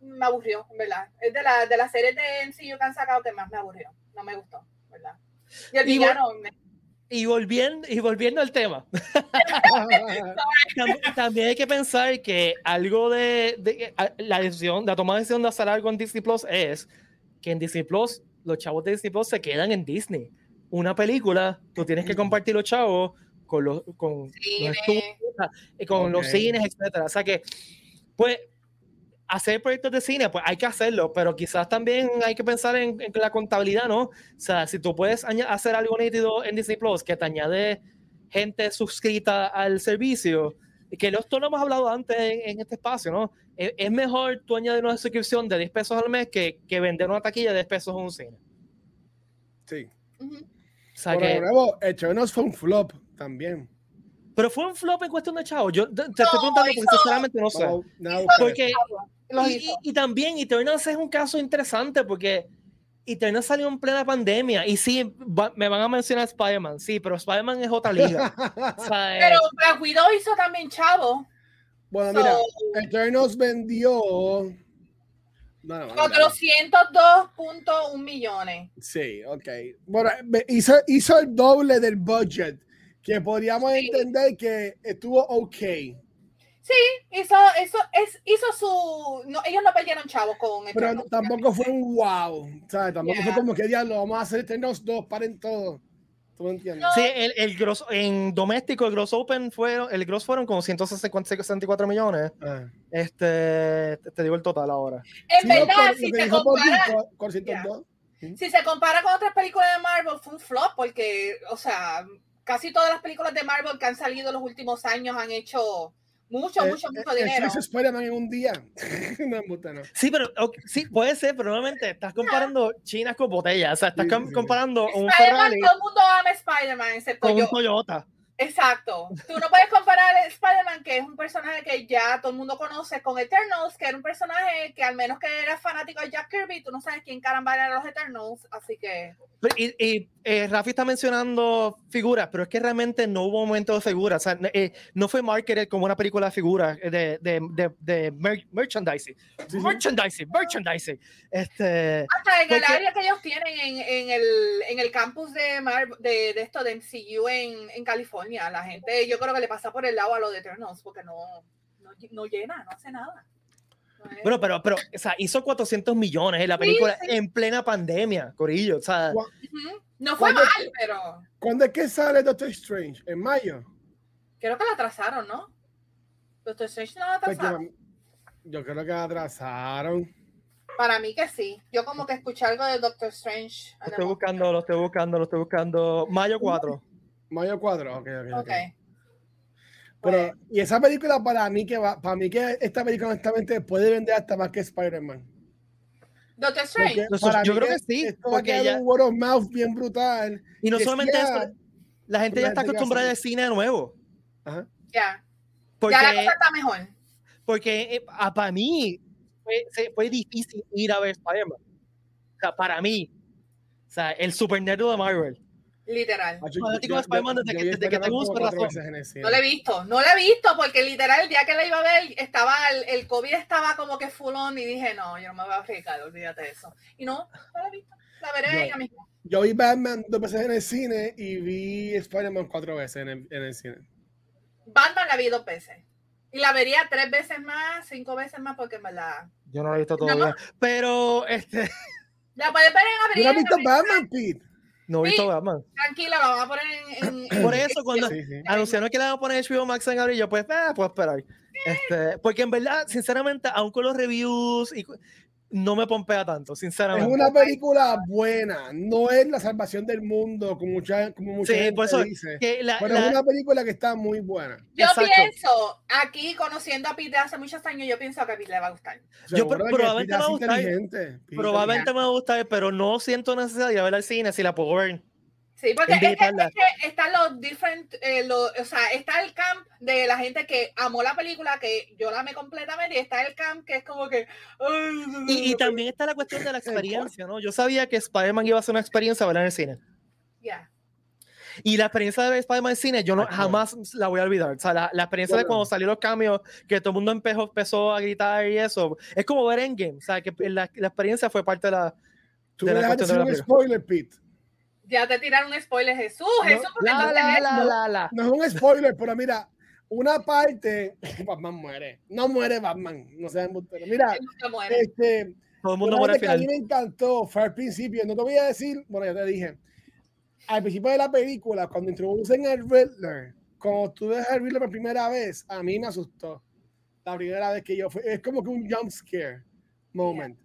B: Me aburrió, en verdad. Es de la, de las series de MCU que han sacado que más me aburrió. No me gustó. Y el
A: Y Y volviendo, y volviendo al tema, tam- también hay que pensar que algo de, de- a- la decisión, la toma de decisión de hacer algo en Disney Plus es que en Disney Plus los chavos de Disney Plus se quedan en Disney. Una película, tú tienes que compartir los chavos con los, con
B: Cine.
A: los con los
C: Ok.
A: cines, etcétera. O sea que, pues, hacer proyectos de cine, pues hay que hacerlo, pero quizás también hay que pensar en, en la contabilidad, ¿no? O sea, si tú puedes hacer algo nítido en Disney Plus que te añade gente suscrita al servicio, y que esto lo hemos hablado antes en, en este espacio, ¿no? Es, es mejor tú añadir una suscripción de 10 pesos al mes que, que vender una taquilla de 10 pesos en un cine.
C: sí.
B: Ujú.
A: O sea
C: Por
A: que,
C: nuevo, fue un flop también.
A: pero fue un flop en cuestión de chavo. Yo te, te estoy
B: No,
A: preguntando porque sinceramente no sé.
C: Nada,
B: Hizo-
A: Porque, y, y- también Eternals es un caso interesante porque Eternals salió en plena pandemia y sí, va- me van a mencionar Spider-Man, sí, pero Spider-Man es otra liga. O sea, eh,
B: Pero Black Widow hizo también Chavo.
C: Bueno,
B: So,
C: mira, Eternals vendió. No, no, no, no.
B: 402.1 millones.
C: Sí, ok. Bueno, hizo, hizo el doble del budget, que podríamos
B: Sí.
C: entender que estuvo ok.
B: Sí, hizo, hizo, es, hizo su. No, ellos no perdieron chavos con
C: Pero
B: Eternals.
C: tampoco fue un wow. ¿sabes? Tampoco
B: Yeah.
C: fue como que diablo, vamos a hacer Eternals 2, paren todo. ¿Tú me entiendes?
B: No.
A: sí, el, el gross, en doméstico, el gross open fueron, el gross fueron como 164 millones.
C: Ah.
A: Este, te, te digo el total ahora.
B: En
C: Sí,
B: verdad, si
C: lo que
B: se,
C: dijo por
B: compara,
C: Discord, 402.
B: si se compara con otras películas de Marvel, fue un flop porque, o sea, casi todas las películas de Marvel que han salido en los últimos años han hecho mucho,
C: Eh,
B: mucho,
C: eh,
B: mucho
C: eso
B: dinero.
C: hizo Spider-Man en un día. no, embuste, no.
A: Sí, pero ok, sí, puede ser, pero nuevamente estás comparando chinas con botellas. O sea, estás
C: Sí,
A: com-
C: sí, sí.
A: comparando un
B: Spider-Man,
A: Ferrari
B: todo el mundo ama Spider-Man, excepto
A: con un
B: yo.
A: Toyota.
B: Exacto. Tú no puedes comparar a Spider-Man, que es un personaje que ya todo el mundo conoce, con Eternals, que era un personaje que al menos que eras fanático de Jack Kirby, tú no sabes quién caramba eran los Eternals, así que...
A: Y, y eh, Rafi está mencionando figuras, pero es que realmente no hubo momento de figuras. O sea, eh, no fue marketed como una película de figuras, eh, de, de, de, de mer merchandising.
C: Sí, sí.
A: Merchandising, merchandising. Este,
B: Hasta en el área que ellos tienen en, en, el, en el campus de, Mar- de, de esto, de MCU en, en California, la gente yo creo que le pasa por el lado a los de Eternals, porque no, no, no llena, no hace nada. No es-
A: bueno, pero, pero o sea, hizo 400 millones en la película
B: sí.
A: en plena pandemia, Corillo. O sea.
B: No fue
C: ¿Cuándo-
B: mal, pero
C: ¿Cuándo es que sale Doctor Strange? ¿En mayo?
B: creo que la atrasaron, ¿no? Doctor Strange no la
C: Porque
B: atrasaron.
C: yo creo que la atrasaron.
B: Para mí que sí. Yo como que escuché algo de Doctor Strange.
A: lo estoy buscando, lo estoy buscando, lo estoy buscando. Mayo 4.
C: Mayo 4, ok, ok. ok.
B: Ok.
C: Pero, y esa película para mí que va, para mí que esta película honestamente puede vender hasta más que Spider-Man.
B: Doctor Strange.
C: Porque
A: yo creo que sí,
C: Esto va a
A: porque ya-
C: un word of mouth bien brutal.
A: Y no solamente eso, la gente ya está acostumbrada al cine de nuevo.
C: Ajá.
B: Ya.
A: Porque,
B: Ya la cosa está mejor.
A: porque eh, para mí fue, fue difícil ir a ver Spider-Man. O sea, para mí. O sea, el super nerd de Marvel.
B: Literal.
A: Fanático de Spider-Man desde que- desde que tengo uso razón.
B: No la he visto, no la he visto porque literal el día que la iba a ver estaba el, el COVID estaba como que full on y dije, no, yo no me voy a arriesgar, olvídate de eso. Y no, no la he visto. La veré
C: Yo-
B: ella misma.
C: Yo vi Batman dos veces en el cine y vi Spider-Man cuatro veces en el, en el cine.
B: Batman la vi dos veces. Y la vería tres veces más, cinco veces más, porque en verdad.
A: Yo no lo he visto
B: No,
A: todavía. Pero este,
B: La puedes ver en
C: ¿Tú
B: abril.
C: no has visto Batman, Pete?
A: No he
B: Sí.
A: visto Batman.
B: Tranquila, la vamos a poner en. en-
A: Por eso, cuando
C: Sí, sí.
A: anunciaron que le van a poner HBO Max en abril, yo pues, eh, puedo esperar. Este, porque en verdad, sinceramente, aun con los reviews, y, no me pompea tanto,
C: Es
A: sinceramente.
C: una película buena, no es la salvación del mundo, como mucha, como mucha
A: Sí,
C: gente
A: por eso
C: dice.
A: que la-
C: Pero
A: la-
C: es una película que está muy buena.
B: Yo
A: Exacto.
B: pienso, aquí conociendo a Pete hace muchos años, yo pienso que a Pete le va a gustar.
A: Yo
C: que
A: probablemente me va a
C: es
A: gustar. probablemente me va a gustar, pero no siento necesidad de ir a ver al cine si la puedo ver.
B: Sí, porque es que, es que están los different, eh, lo- o sea, está el camp de la gente que amó la película, que yo la amé completamente, y está el camp que es como que... ay,
A: Y, y también está la cuestión de la experiencia, ¿no? Yo sabía que Spider-Man iba a ser una experiencia verla en el cine.
B: Ya.
A: Y la experiencia de ver Spider-Man en cine, yo no,
C: Ajá.
A: jamás la voy a olvidar. O sea, la, la experiencia de
C: Bueno.
A: cuando salieron los cambios, que todo el mundo empezó, empezó a gritar y eso, es como ver Endgame. O sea, que la, la experiencia fue parte de la...
C: Tú
A: de
C: me
A: la
C: dejaste
A: cuestión de
C: hacer
A: la
C: un spoiler, Pete.
B: Ya te tiraron un spoiler, Jesús. Jesús, porque
A: La, la,
B: es-
A: la, la, la.
C: No es un spoiler, pero mira, una parte, Batman muere. No muere Batman, no sean embustero. Mira, este,
A: Todo el mundo muere al
C: que a
A: final.
C: mí me encantó fue al principio, no te voy a decir, bueno, ya te dije, al principio de la película, cuando introducen al Riddler, cuando tú ves al Riddler por primera vez, a mí me asustó. La primera vez que yo fui, es como que un jump scare moment.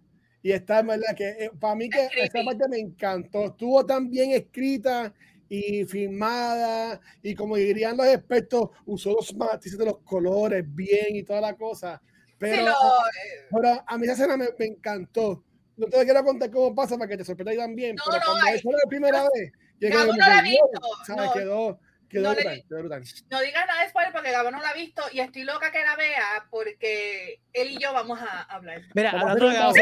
C: Y está en verdad que eh, para mí que
B: Es
C: esa parte me encantó. Estuvo tan bien escrita y filmada y como dirían los expertos, usó los matices de los colores bien y toda la cosa. Pero,
B: Sí, lo- eh,
C: pero a mí esa escena me, me encantó. No te quiero contar cómo pasa para que te sorprenda también.
B: No,
C: pero
B: no,
C: cuando
B: ay,
C: la primera vez, llegué
B: no la visto,
C: ¿sabes?
B: no.
C: quedó, quedó
B: No le
C: brutal,
B: vi-
C: quedó brutal.
B: no digas nada de spoiler porque Gabo no la ha visto y estoy loca que la vea porque él y yo vamos a hablar.
A: Mira, hablando de Gabo,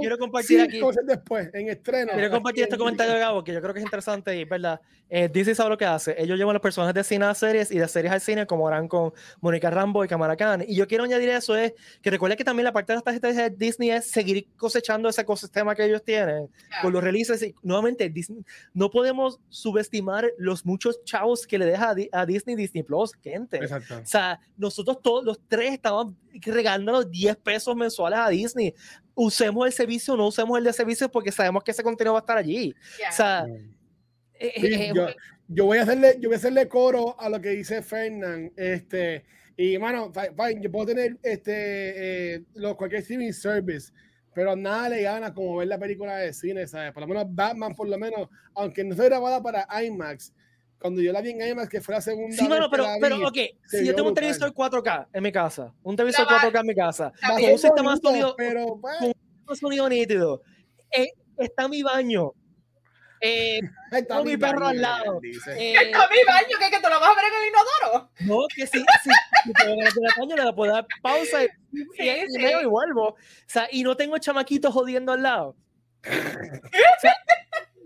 A: quiero compartir aquí.
C: después, en estreno.
A: Quiero compartir este comentario de Gabo, que yo creo que es interesante y verdad. Eh, Disney sabe lo que hace. Ellos llevan los personajes de cine a series y de series al cine, como harán con Mónica Rambo y Kamala Khan. Y yo quiero añadir eso: es que recuerda que también la parte de las tarjetas de Disney es seguir cosechando ese ecosistema que ellos tienen con los releases. Y nuevamente, Disney, no podemos subestimar los muchos chavos que le deja a, Di- a Disney Disney Plus, gente.
C: Exacto.
A: O sea, nosotros todos los tres estamos regalándonos 10 pesos mensuales a Disney. Usemos el servicio o no usemos el de servicio porque sabemos que ese contenido va a estar allí.
B: Ya.
A: O sea, eh,
C: Sí,
A: eh,
C: yo, yo voy a hacerle, yo voy a hacerle coro a lo que dice Fernán. Este, y mano, fi- fine, yo puedo tener este eh, lo, cualquier streaming service, pero nada le gana como ver la película de cine, ¿sabes? Por lo menos Batman, por lo menos, aunque no fue grabada para IMAX, cuando yo la vi en IMAX, que fue la segunda
A: sí, mano, pero,
C: vi,
A: pero ok, si yo tengo un televisor 4K en mi casa, un televisor
B: La va-
A: 4K en mi casa, con un sistema sonido,
C: pero
A: con un sonido nítido, eh, está mi baño, Eh,
C: está
A: Con mi perro al
C: baño,
A: lado. eh,
B: Está mi baño, que, que te lo vas a ver en el inodoro.
A: no, que si, si, si te voy a hacer la caña, le puedo dar pausa y,
B: Sí,
A: y
B: sí.
A: y vuelvo. O sea, y no tengo chamaquitos jodiendo al lado. O sea,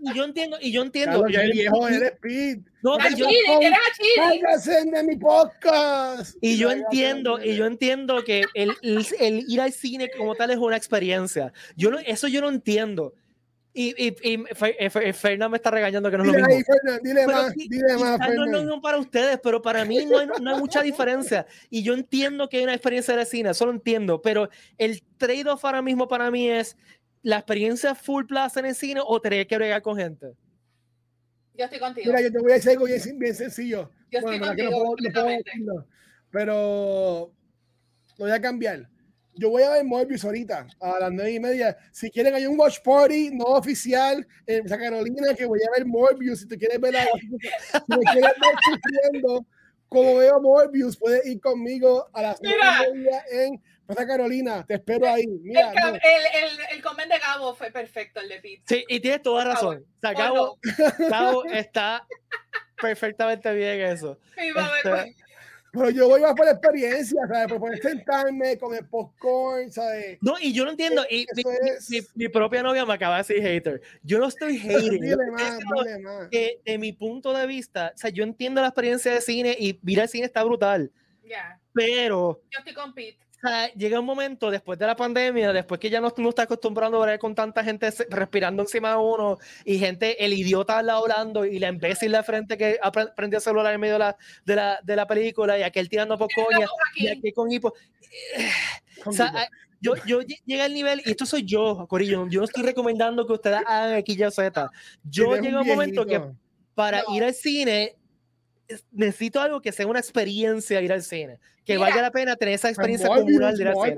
A: y yo entiendo, y yo entiendo. Y-
C: qué viejo eres, Pete.
A: no, y yo-
B: Chile, tienes a Chile.
C: ¡Cállate de mi podcast!
A: Y yo entiendo, y yo entiendo que el, el- el ir al cine como tal es una experiencia. Yo no, eso yo no entiendo. Y, y, y eh, Fer- Fernan me está regañando que no es lo
C: Dile
A: mismo.
C: ahí, Fernan, dile
A: Pero
C: más, dile más,
A: quizás no es lo
C: Fernan.
A: mismo para ustedes, pero para mí no hay, no hay mucha diferencia. Y yo entiendo que hay una experiencia de cine, eso lo entiendo, pero el trade-off ahora mismo para mí es la experiencia full plaza en el cine o tener que bregar con gente.
B: Yo estoy contigo.
C: Mira, yo te voy a decir algo bien, bien sencillo.
B: Yo
C: Bueno,
B: estoy
C: que no
B: contigo
C: puedo- no puedo pero lo voy a cambiar. Yo voy a ver Morbius ahorita a las nueve y media. Si quieren, hay un watch party no oficial en Santa Carolina que voy a ver Morbius. Si te quieres ver, la, si me quieres ver sufriendo como veo Morbius, puedes ir conmigo a las nueve
B: Mira.
C: y media en Santa Carolina. Te espero ahí.
B: El,
C: Mira,
B: cam-
C: no.
B: el, el, el comment de Gabo fue perfecto, el de Pete.
A: Sí, y tienes toda razón. O sea,
B: Oh,
A: Gabo, Gabo está perfectamente bien eso.
B: Sí, va a ver,
A: Este,
B: pues.
C: pero yo voy más por la experiencia, ¿sabes? Por poder sentarme con el popcorn, ¿sabes?
A: No, y yo no entiendo. Y mi,
C: es-
A: mi- mi propia novia me acaba de decir hater. Yo no estoy hating. yo
C: Dile más, dile más.
A: que de mi punto de vista, o sea, yo entiendo la experiencia de cine y ir al cine está brutal,
B: Ya,
A: pero
B: yo estoy con Pete.
A: Sea, llega un momento después de la pandemia, después que ya no uno está acostumbrado a ver con tanta gente respirando encima de uno y gente, el idiota al lado hablando y la imbécil de frente que prendió el celular en medio de la, de la, de la película y aquel tirando por coña y
B: aquí.
A: aquel con hipo. O sea, ah, yo, yo lle- llega al nivel, y esto soy yo, Corillo, yo no estoy recomendando que ustedes hagan X, Y, Z. Yo llego a un momento que para
B: No.
A: ir al cine necesito algo que sea una experiencia ir al cine, que
B: Mira.
A: valga la pena tener esa experiencia comunal de ir al cine.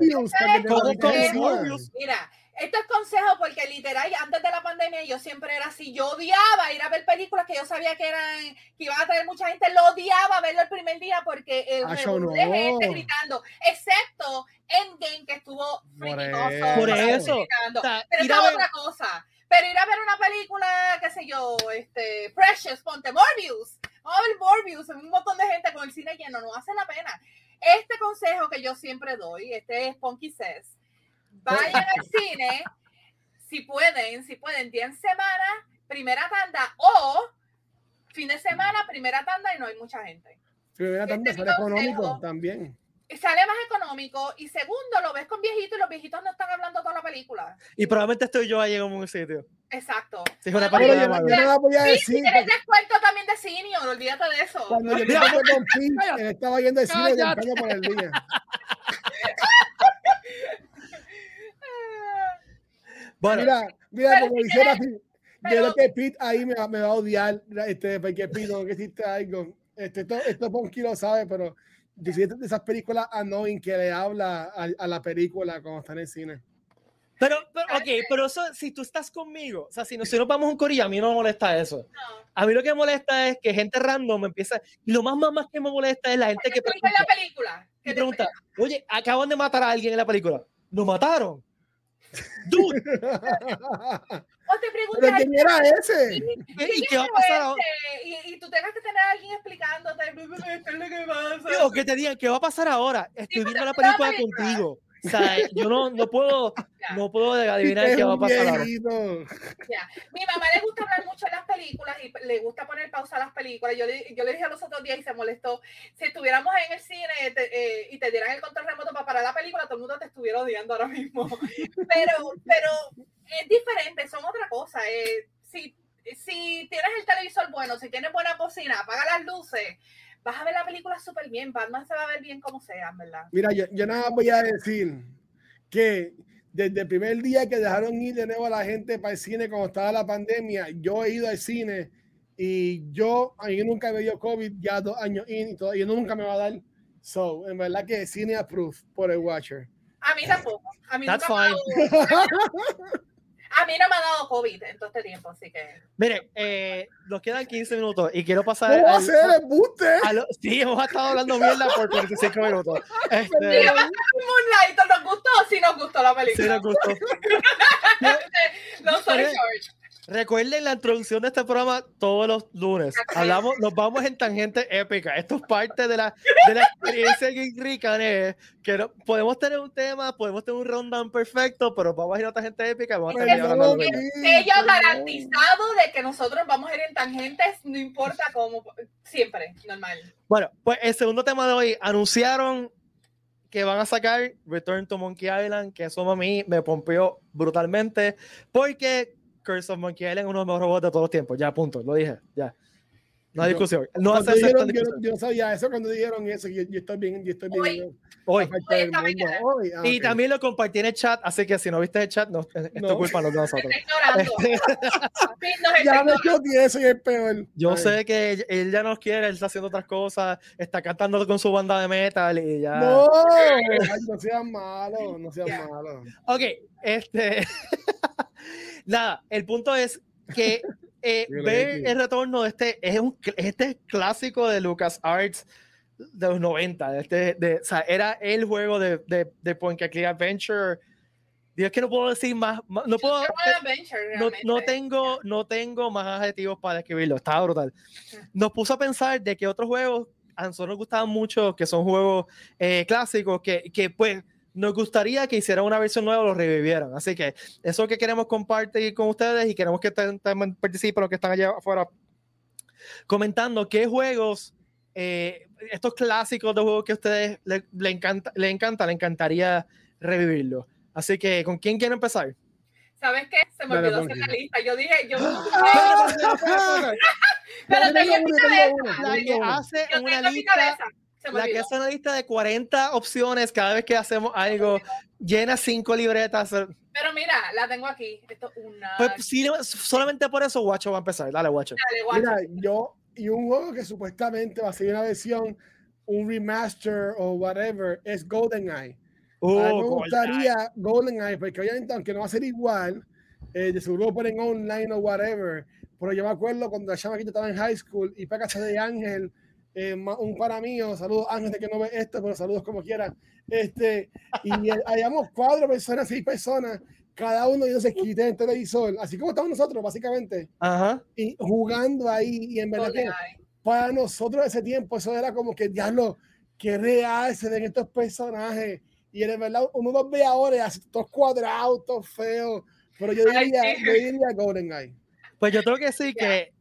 B: Mira, esto es consejo porque literal, antes de la pandemia yo siempre era así. Yo odiaba ir a ver películas que yo sabía que eran que iban a traer mucha gente. Lo odiaba verlo el primer día porque
C: Ah,
B: de
C: no.
B: gente gritando, excepto Endgame que estuvo
C: Por eso.
A: Por eso.
B: gritando.
A: O sea,
B: Pero esa es otra cosa. Pero ir a ver una película, qué sé yo, este, Precious, ponte Morbius. Vamos a ver Morbius, un montón de gente con el cine lleno, no hace la pena. Este consejo que yo siempre doy, este es Ponky Says, vayan al cine, si pueden, si pueden, 10 semanas, primera tanda, o fin de semana, primera tanda y no hay mucha gente.
C: Primera tanda
B: Este
C: económico también.
B: Sale más económico y segundo, lo ves con viejitos y los viejitos no están hablando toda la película.
A: Y probablemente estoy yo ahí en un sitio.
B: Exacto.
A: Es una
C: Pero
A: película
C: yo,
A: de
C: no- yo no voy a
B: Sí,
C: decir.
B: tienes descuento también de senior, olvídate de eso.
C: Cuando yo con Pete, él estaba yendo al cine temprano por el día.
A: Bueno,
C: Mira, mira,
B: Pero
C: como
B: quieres-
C: Rafi, yo creo que Pete ahí me, va- me va a odiar, este, porque Pete no que existe algo. Este, esto, esto Ponky lo sabe, pero de esas películas annoying que le habla a, a la película cuando está en el cine.
A: pero, pero, ok, pero eso, si tú estás conmigo, o sea, si, no, si nos vamos a un corillo, a mí no me molesta eso.
B: No.
A: A mí lo que me molesta es que gente random empieza. Y lo más, más, más que me molesta es la gente que
B: ¿Qué te
A: pregunta,
B: la película?
A: que
B: ¿Qué te-
A: pregunta, oye, acaban de matar a alguien en la película. ¿Lo mataron? Dude,
B: O te
C: ¿Pero
B: preguntan,
C: quién era ese?
A: ¿y qué va a pasar ahora?
B: este? y, y tú tengas que tener a alguien explicándote, esto es lo que pasa.
A: O que te digan, ¿qué va a pasar ahora? Estoy
B: pues,
A: viendo la película. contigo. O sea, yo no, no puedo, no puedo adivinar qué va a pasar ahora.
B: Mi mamá le gusta hablar mucho de las películas y le gusta poner pausa a las películas. Yo le, yo le dije los otros días y se molestó. Si estuviéramos en el cine te- eh, y te dieran el control remoto para parar la película, todo el mundo te estuviera odiando ahora mismo. Pero, pero es diferente, son otra cosa. eh, si, si tienes el televisor bueno, si tienes buena bocina, apaga las luces, vas a ver la película súper bien. Batman se va a ver bien como sea, ¿verdad?
C: Mira, yo, yo nada más voy a decir que desde el primer día que dejaron ir de nuevo a la gente para el cine cuando estaba la pandemia, yo he ido al cine y yo, a mí nunca me dio COVID, ya dos años in y todavía nunca me va a dar. So, en verdad que cine approved por el Watcher.
B: A mí tampoco. A mí,
A: That's
B: nunca dado- a mí no me ha dado COVID en todo este tiempo, así que.
A: Mire, eh, nos quedan 15 minutos y quiero pasar.
C: ¿Cómo va a ser el buste?
A: lo- sí, hemos estado hablando mierda por 45 minutos. Este,
B: Moonlight, ¿nos gustó o sí nos gustó la
A: sí,
B: película?
A: nos gustó.
B: No,
A: Pero-
B: George.
A: Recuerden la introducción de este programa todos los lunes. Hablamos, nos vamos en tangente épica. Esto es parte de la, de la experiencia Geek Rican, eh, que no- podemos tener un tema, podemos tener un rundown perfecto, pero vamos a ir a tangente épica vamos a
B: sello garantizado de que nosotros vamos a ir en tangentes, no importa cómo, siempre, normal.
A: Bueno, pues el segundo tema de hoy, anunciaron que van a sacar Return to Monkey Island, que eso a mí me pompeó brutalmente, porque Curse of Monkey Island es uno de los mejores juegos de todos los tiempos, ya punto, lo dije, ya. No hay
C: Yo-
A: discusión. No hace
C: dijeron, yo, yo no sabía eso cuando dijeron eso. Yo, yo estoy bien, yo estoy bien.
B: Hoy.
A: Hoy.
C: ah,
A: Y también lo compartí en el chat, así que si no viste el chat, no, es, es tu
C: No.
A: culpa, no de nosotros.
C: Ya me choqué, eso y es peor.
A: Yo
C: Ay.
A: sé que él, ya nos quiere, él está haciendo otras cosas, está cantando con su banda de metal y ya.
C: No, ay, no seas malo, no seas
B: Ya.
C: malo.
A: Ok, este. Nada, el punto es que eh, ver el retorno de este es un este clásico de Lucas Arts de los 90. de Este, de, o sea, era el juego de, de, de Point and Click Adventure. Dios que no puedo decir más, más- no puedo. No, no tengo, no tengo más adjetivos para describirlo, estaba brutal. Nos puso a pensar de que otros juegos a nosotros nos gustaban mucho, que son juegos eh, clásicos, que, que pues nos gustaría que hicieran una versión nueva o lo revivieran. Así que eso es lo que queremos compartir con ustedes y queremos que tam- también participen los que están allá afuera comentando qué juegos, eh, estos clásicos de juegos que a ustedes le, le encanta, le encanta, le encantaría revivirlo. Así que, ¿con quién quieren empezar?
B: ¿Sabes qué? Se me olvidó hacer la lista. Yo dije, yo.
C: Ah,
B: Pero tengo en mi
C: uno, yo
B: cabeza.
C: tengo uno, yo
A: La que hace
B: Yo
A: una
B: tengo en mi
A: lista La que hace una lista de 40 opciones cada vez que hacemos algo, llena cinco libretas.
B: Pero mira, la tengo aquí. Esto es una.
A: Pues sí, no, solamente por eso Guacho va a empezar. Dale, Guacho.
B: Dale, guacho.
C: Mira, yo, y un juego que supuestamente va a ser una versión, un remaster o whatever, es GoldenEye. a mí me
A: Oh,
C: gustaría GoldenEye, porque obviamente, aunque no va a ser igual, eh, de seguro lo ponen online o whatever, pero yo me acuerdo cuando la chamaquita estaba en high school y para casa de Ángel, eh, un para mío, saludos Ángel de que no ve esto, pero saludos como quieran, este, y hayamos cuatro personas, seis personas, cada uno de ellos se quita en el televisor, así como estamos nosotros, básicamente,
A: Ajá.
C: y jugando ahí, y en verdad que para nosotros ese tiempo eso era como que diablo, que real se ven estos personajes y en verdad uno los ve ahora y así todos cuadrados, todos feos, pero yo diría,
B: sí.
C: yo diría GoldenEye.
A: Pues yo tengo que decir que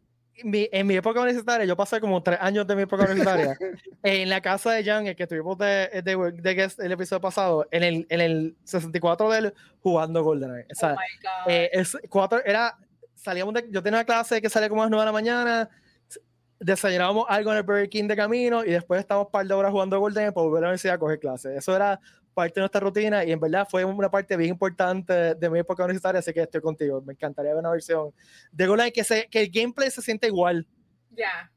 A: mi- en mi época universitaria, yo pasé como tres años de mi época universitaria en la casa de Jan, el que tuvimos de, de, de guest el episodio pasado, en el, en el 64 de él jugando GoldenEye. O sea,
B: Oh my God.
A: Eh, es cuatro, era, salíamos de, yo tenía una clase que salía como a las 9 de la mañana, desayunábamos algo en el Burger King de camino y después estábamos un par de horas jugando Golden para volver a la universidad a coger clases. Eso era parte de nuestra rutina y en verdad fue una parte bien importante de mi época universitaria, así que estoy contigo. Me encantaría ver una versión de Golden que, se, que el gameplay se siente igual.
B: Ya.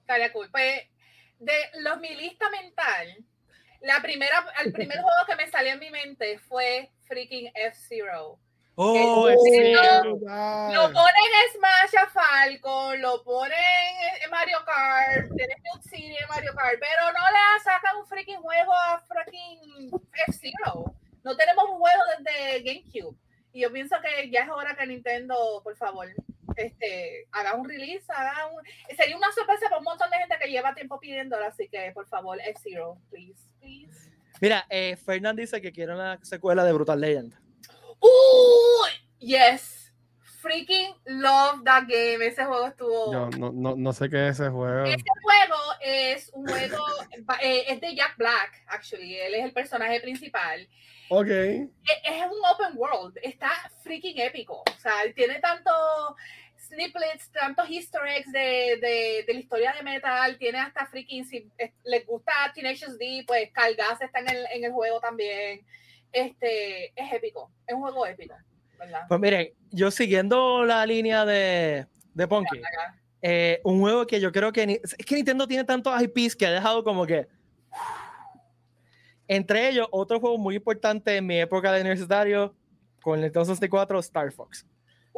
B: Estaría cool. Pues, de los mi lista mental, la primera, el primer juego que me salió en mi mente fue freaking F-Zero.
A: Oh, sí.
C: Ah,
B: Lo ponen en Smash a Falcon, lo ponen en Mario Kart, New City en Mario Kart, pero no le sacan un freaking juego a freaking F-Zero. No tenemos un juego desde GameCube. Y yo pienso que ya es hora que Nintendo, por favor, este, haga un release, haga un... Sería una sorpresa para un montón de gente que lleva tiempo pidiéndolo, así que por favor, F-Zero, please, please.
A: Mira, eh, Fernand dice que quiere una secuela de Brutal Legend.
B: ¡Uh! Yes. Freaking love that game. Ese juego estuvo.
D: Yo no, no, no sé qué es ese juego.
B: Este juego es un juego, eh, es de Jack Black, actually. Él es el personaje principal.
C: ok.
B: E- Es un open world, está freaking épico. O sea, tiene tanto snippets, tantos easter eggs de, de, de la historia de metal, tiene hasta freaking, si eh, les gusta Teenage D, pues Cargas está en el, en el juego también. Este, es épico, es un juego épico, ¿verdad?
A: Pues miren, yo siguiendo la línea de, de Punky, eh, un juego que yo creo que ni- es que Nintendo tiene tantos IPs que ha dejado como que entre ellos otro juego muy importante en mi época de universitario con el Nintendo 64 Star Fox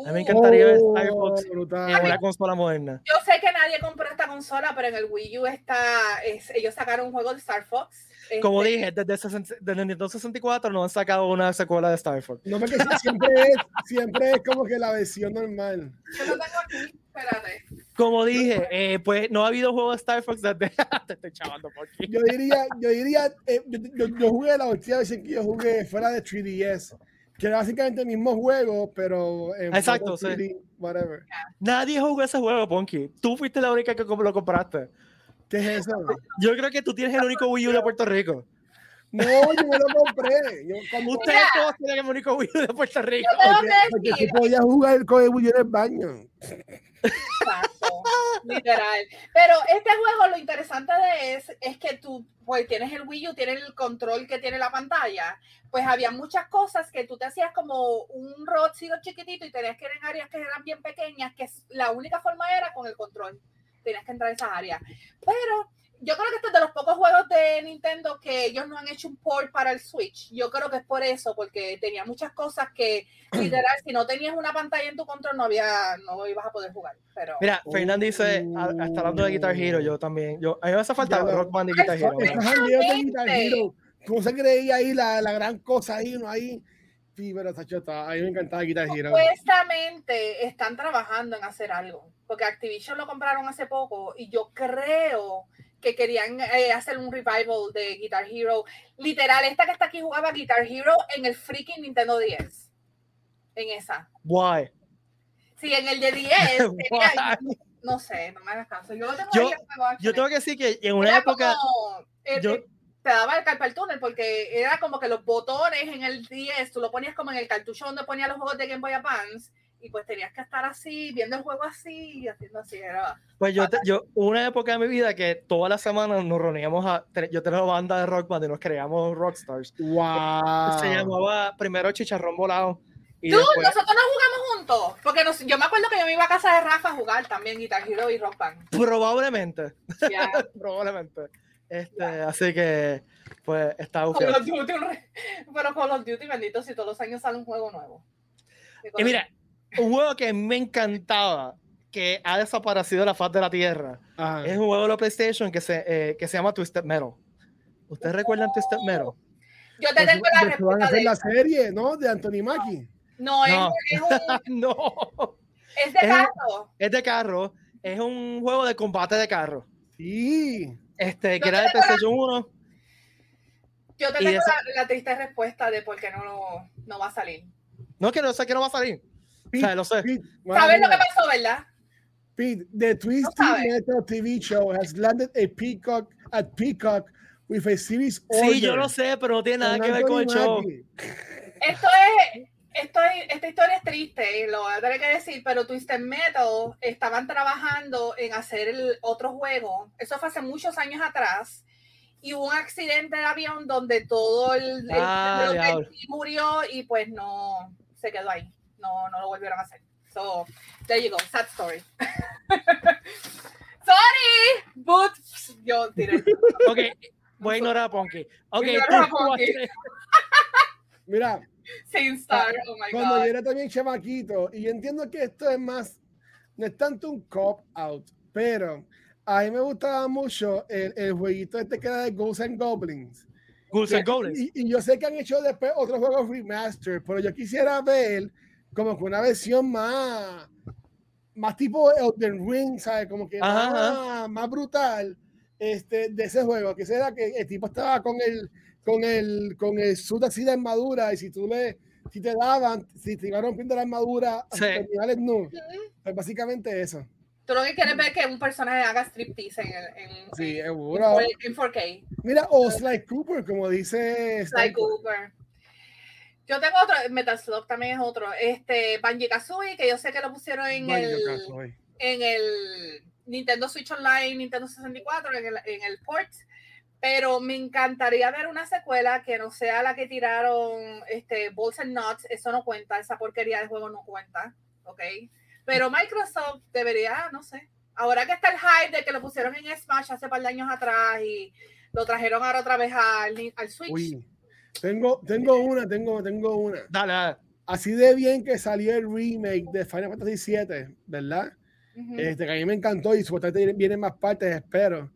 A: A mí me encanta. encantaría ver
C: Oh, brutal.
A: en una consola moderna
B: yo sé que nadie compró esta consola, pero en el Wii U está, es- ellos sacaron un juego de Star Fox.
A: Como
B: Este,
A: dije, desde, 60 desde Nintendo 64 no han sacado una secuela de Star Fox.
C: No, porque si- siempre es, siempre es como que la versión normal.
B: Yo lo tengo aquí, espérate.
A: Como dije, eh, pues no ha habido juego de Star Fox desde. Te estoy chavando por aquí.
C: Yo diría, yo diría, eh, yo, yo- yo jugué la última vez en que yo jugué fuera de 3DS, que era básicamente el mismo juego, pero en
A: Exacto, sí.
C: 3D, whatever.
A: Nadie jugó ese juego, Ponky. Tú fuiste la única que lo compraste.
C: ¿Qué es eso?
A: Yo creo que tú tienes el único Wii U de Puerto Rico.
C: No, yo me lo compré. Yo, cuando-
A: Ustedes todos tienen el único Wii U de Puerto Rico.
C: Porque, porque podías jugar con el Wii U en el baño.
B: Exacto, literal. Pero este juego lo interesante de es, es que tú pues tienes el Wii U, tienes el control que tiene la pantalla, pues había muchas cosas que tú te hacías como un robotcito chiquitito y tenías que ir en áreas que eran bien pequeñas, que la única forma era con el control. Tenías que entrar a esas áreas. Pero yo creo que este es de los pocos juegos de Nintendo que ellos no han hecho un port para el Switch. Yo creo que es por eso, porque tenía muchas cosas que literal, si no tenías una pantalla en tu control, no había, no ibas a poder jugar. Pero
A: Mira, Fernán dice, está hablando de Guitar Hero, yo también. Yo, a mí me hace falta
C: Ya lo-
A: Rock Band y Guitar Hero.
C: ¿Cómo se creía ahí la, la gran cosa ahí, no ahí? Sí, pero Sacho, está- a mí me encantaba Guitar Hero.
B: Pues, Supuestamente están trabajando en hacer algo, porque Activision lo compraron hace poco y yo creo que querían eh, hacer un revival de Guitar Hero. Literal, esta que está aquí jugaba Guitar Hero en el freaking Nintendo 10. En esa.
A: Why?
B: Sí, en el de 10. tenía- no sé, no me hagas caso. Yo lo tengo
A: Yo- Yo tengo que decir que en una
B: Era
A: época.
B: como, eh,
A: yo-
B: eh, te daba el carpal túnel porque era como que los botones en el 10, tú lo ponías como en el cartucho donde ponía los juegos de Game Boy Advance y pues tenías que estar así, viendo el juego así y haciendo así. Era,
A: Pues yo, te- yo, una época de mi vida que todas las semanas nos reuníamos a. Yo tenía una banda de rock band y nos creíamos rockstars.
C: Wow.
A: Se llamaba primero Chicharrón Volado. Y
B: Tú,
A: después,
B: nosotros no jugamos juntos, porque nos- yo me acuerdo que yo me iba a casa de Rafa a jugar también Guitar Hero y Rock Band.
A: probablemente,
B: Ya.
A: probablemente. Este, Así que, pues, está
B: Call of Duty, pero Call of Duty, bendito, si todos los años sale un juego nuevo.
A: Y mira, un juego que me encantaba, que ha desaparecido de la faz de la tierra,
C: Ajá.
A: es un juego de la PlayStation que se, eh, que se llama Twisted Metal. ¿Ustedes recuerdan Twisted Metal?
B: yo te
C: Pues,
B: tengo la
C: después van a
B: respuesta
C: hacer
B: de
C: la serie, ¿no? De Anthony Mackie.
B: No, es,
A: No.
B: es un,
A: no,
B: es de
A: Es-
B: carro.
A: es de carro, es un juego de combate de carro.
C: Sí.
A: Este, que era de PlayStation 1.
B: Yo te tengo
A: esa-
B: la, la triste respuesta de por qué no, no, no va a salir.
A: No, que no sé que no va a salir. O sea, lo sé.
C: Pete,
B: ¿Sabes lo que pasó, verdad?
C: Pete, the Twisted. Metal TV show has landed a Peacock at Peacock with a series order.
A: Sí, yo lo sé, pero no tiene nada que ver con el show.
B: Esto es, esto es- esta historia es triste, lo voy a tener que decir, pero Twisted Metal estaban trabajando en hacer el otro juego. Eso fue hace muchos años atrás. Y hubo un accidente de avión donde todo el, el-
A: Ah,
B: el murió y pues no se quedó ahí. No, no lo volvieron a hacer. So, there you go, sad story. Sorry, but yo tiré.
A: Ok, voy a ignorar a Ponky. Ok,
B: a Ponky.
C: Mira,
B: Sin star, oh my
C: cuando
B: god.
C: yo era también chamaquito, y yo entiendo que esto es más, no es tanto un cop out, pero a mí me gustaba mucho el, el jueguito este que era de Ghosts and Goblins.
A: Ghouls and Goblins.
C: Y, y yo sé que han hecho después otros juegos remaster, pero yo quisiera ver como que una versión más, más tipo Elden Ring, ¿sabes? Como que
A: Ajá,
C: más, más brutal este, de ese juego. Que será que el tipo estaba con el, con el, con el suit así de armadura y si tú le, si te daban, si te iban rompiendo la armadura,
A: Sí.
C: niveles no. Pues básicamente eso.
B: Tú lo que quieres ver es que un personaje haga striptease en, en,
C: Sí,
B: en, en 4K.
C: Mira, o Sly Cooper, como dice
B: Sly
C: Sly
B: Cooper. Yo tengo otro, Metal Slug también es otro. Este, Banjo Kazooie, que yo sé que lo pusieron en
C: Banjo
B: el,
C: Kazooie.
B: en el Nintendo Switch Online, Nintendo 64, en el, en el port. Pero me encantaría ver una secuela que no sea la que tiraron este, Balls and Nuts. Eso no cuenta, esa porquería de juego no cuenta. ¿Ok? Pero Microsoft debería, no sé. Ahora que está el hype de que lo pusieron en Smash hace par de años atrás y lo trajeron ahora otra vez al, al Switch.
C: Uy, tengo, tengo una, tengo, tengo una.
A: Dale, dale.
C: Así de bien que salió el remake de Final Fantasy VII, ¿verdad? Este, que a mí me encantó y supuestamente vienen más partes, espero.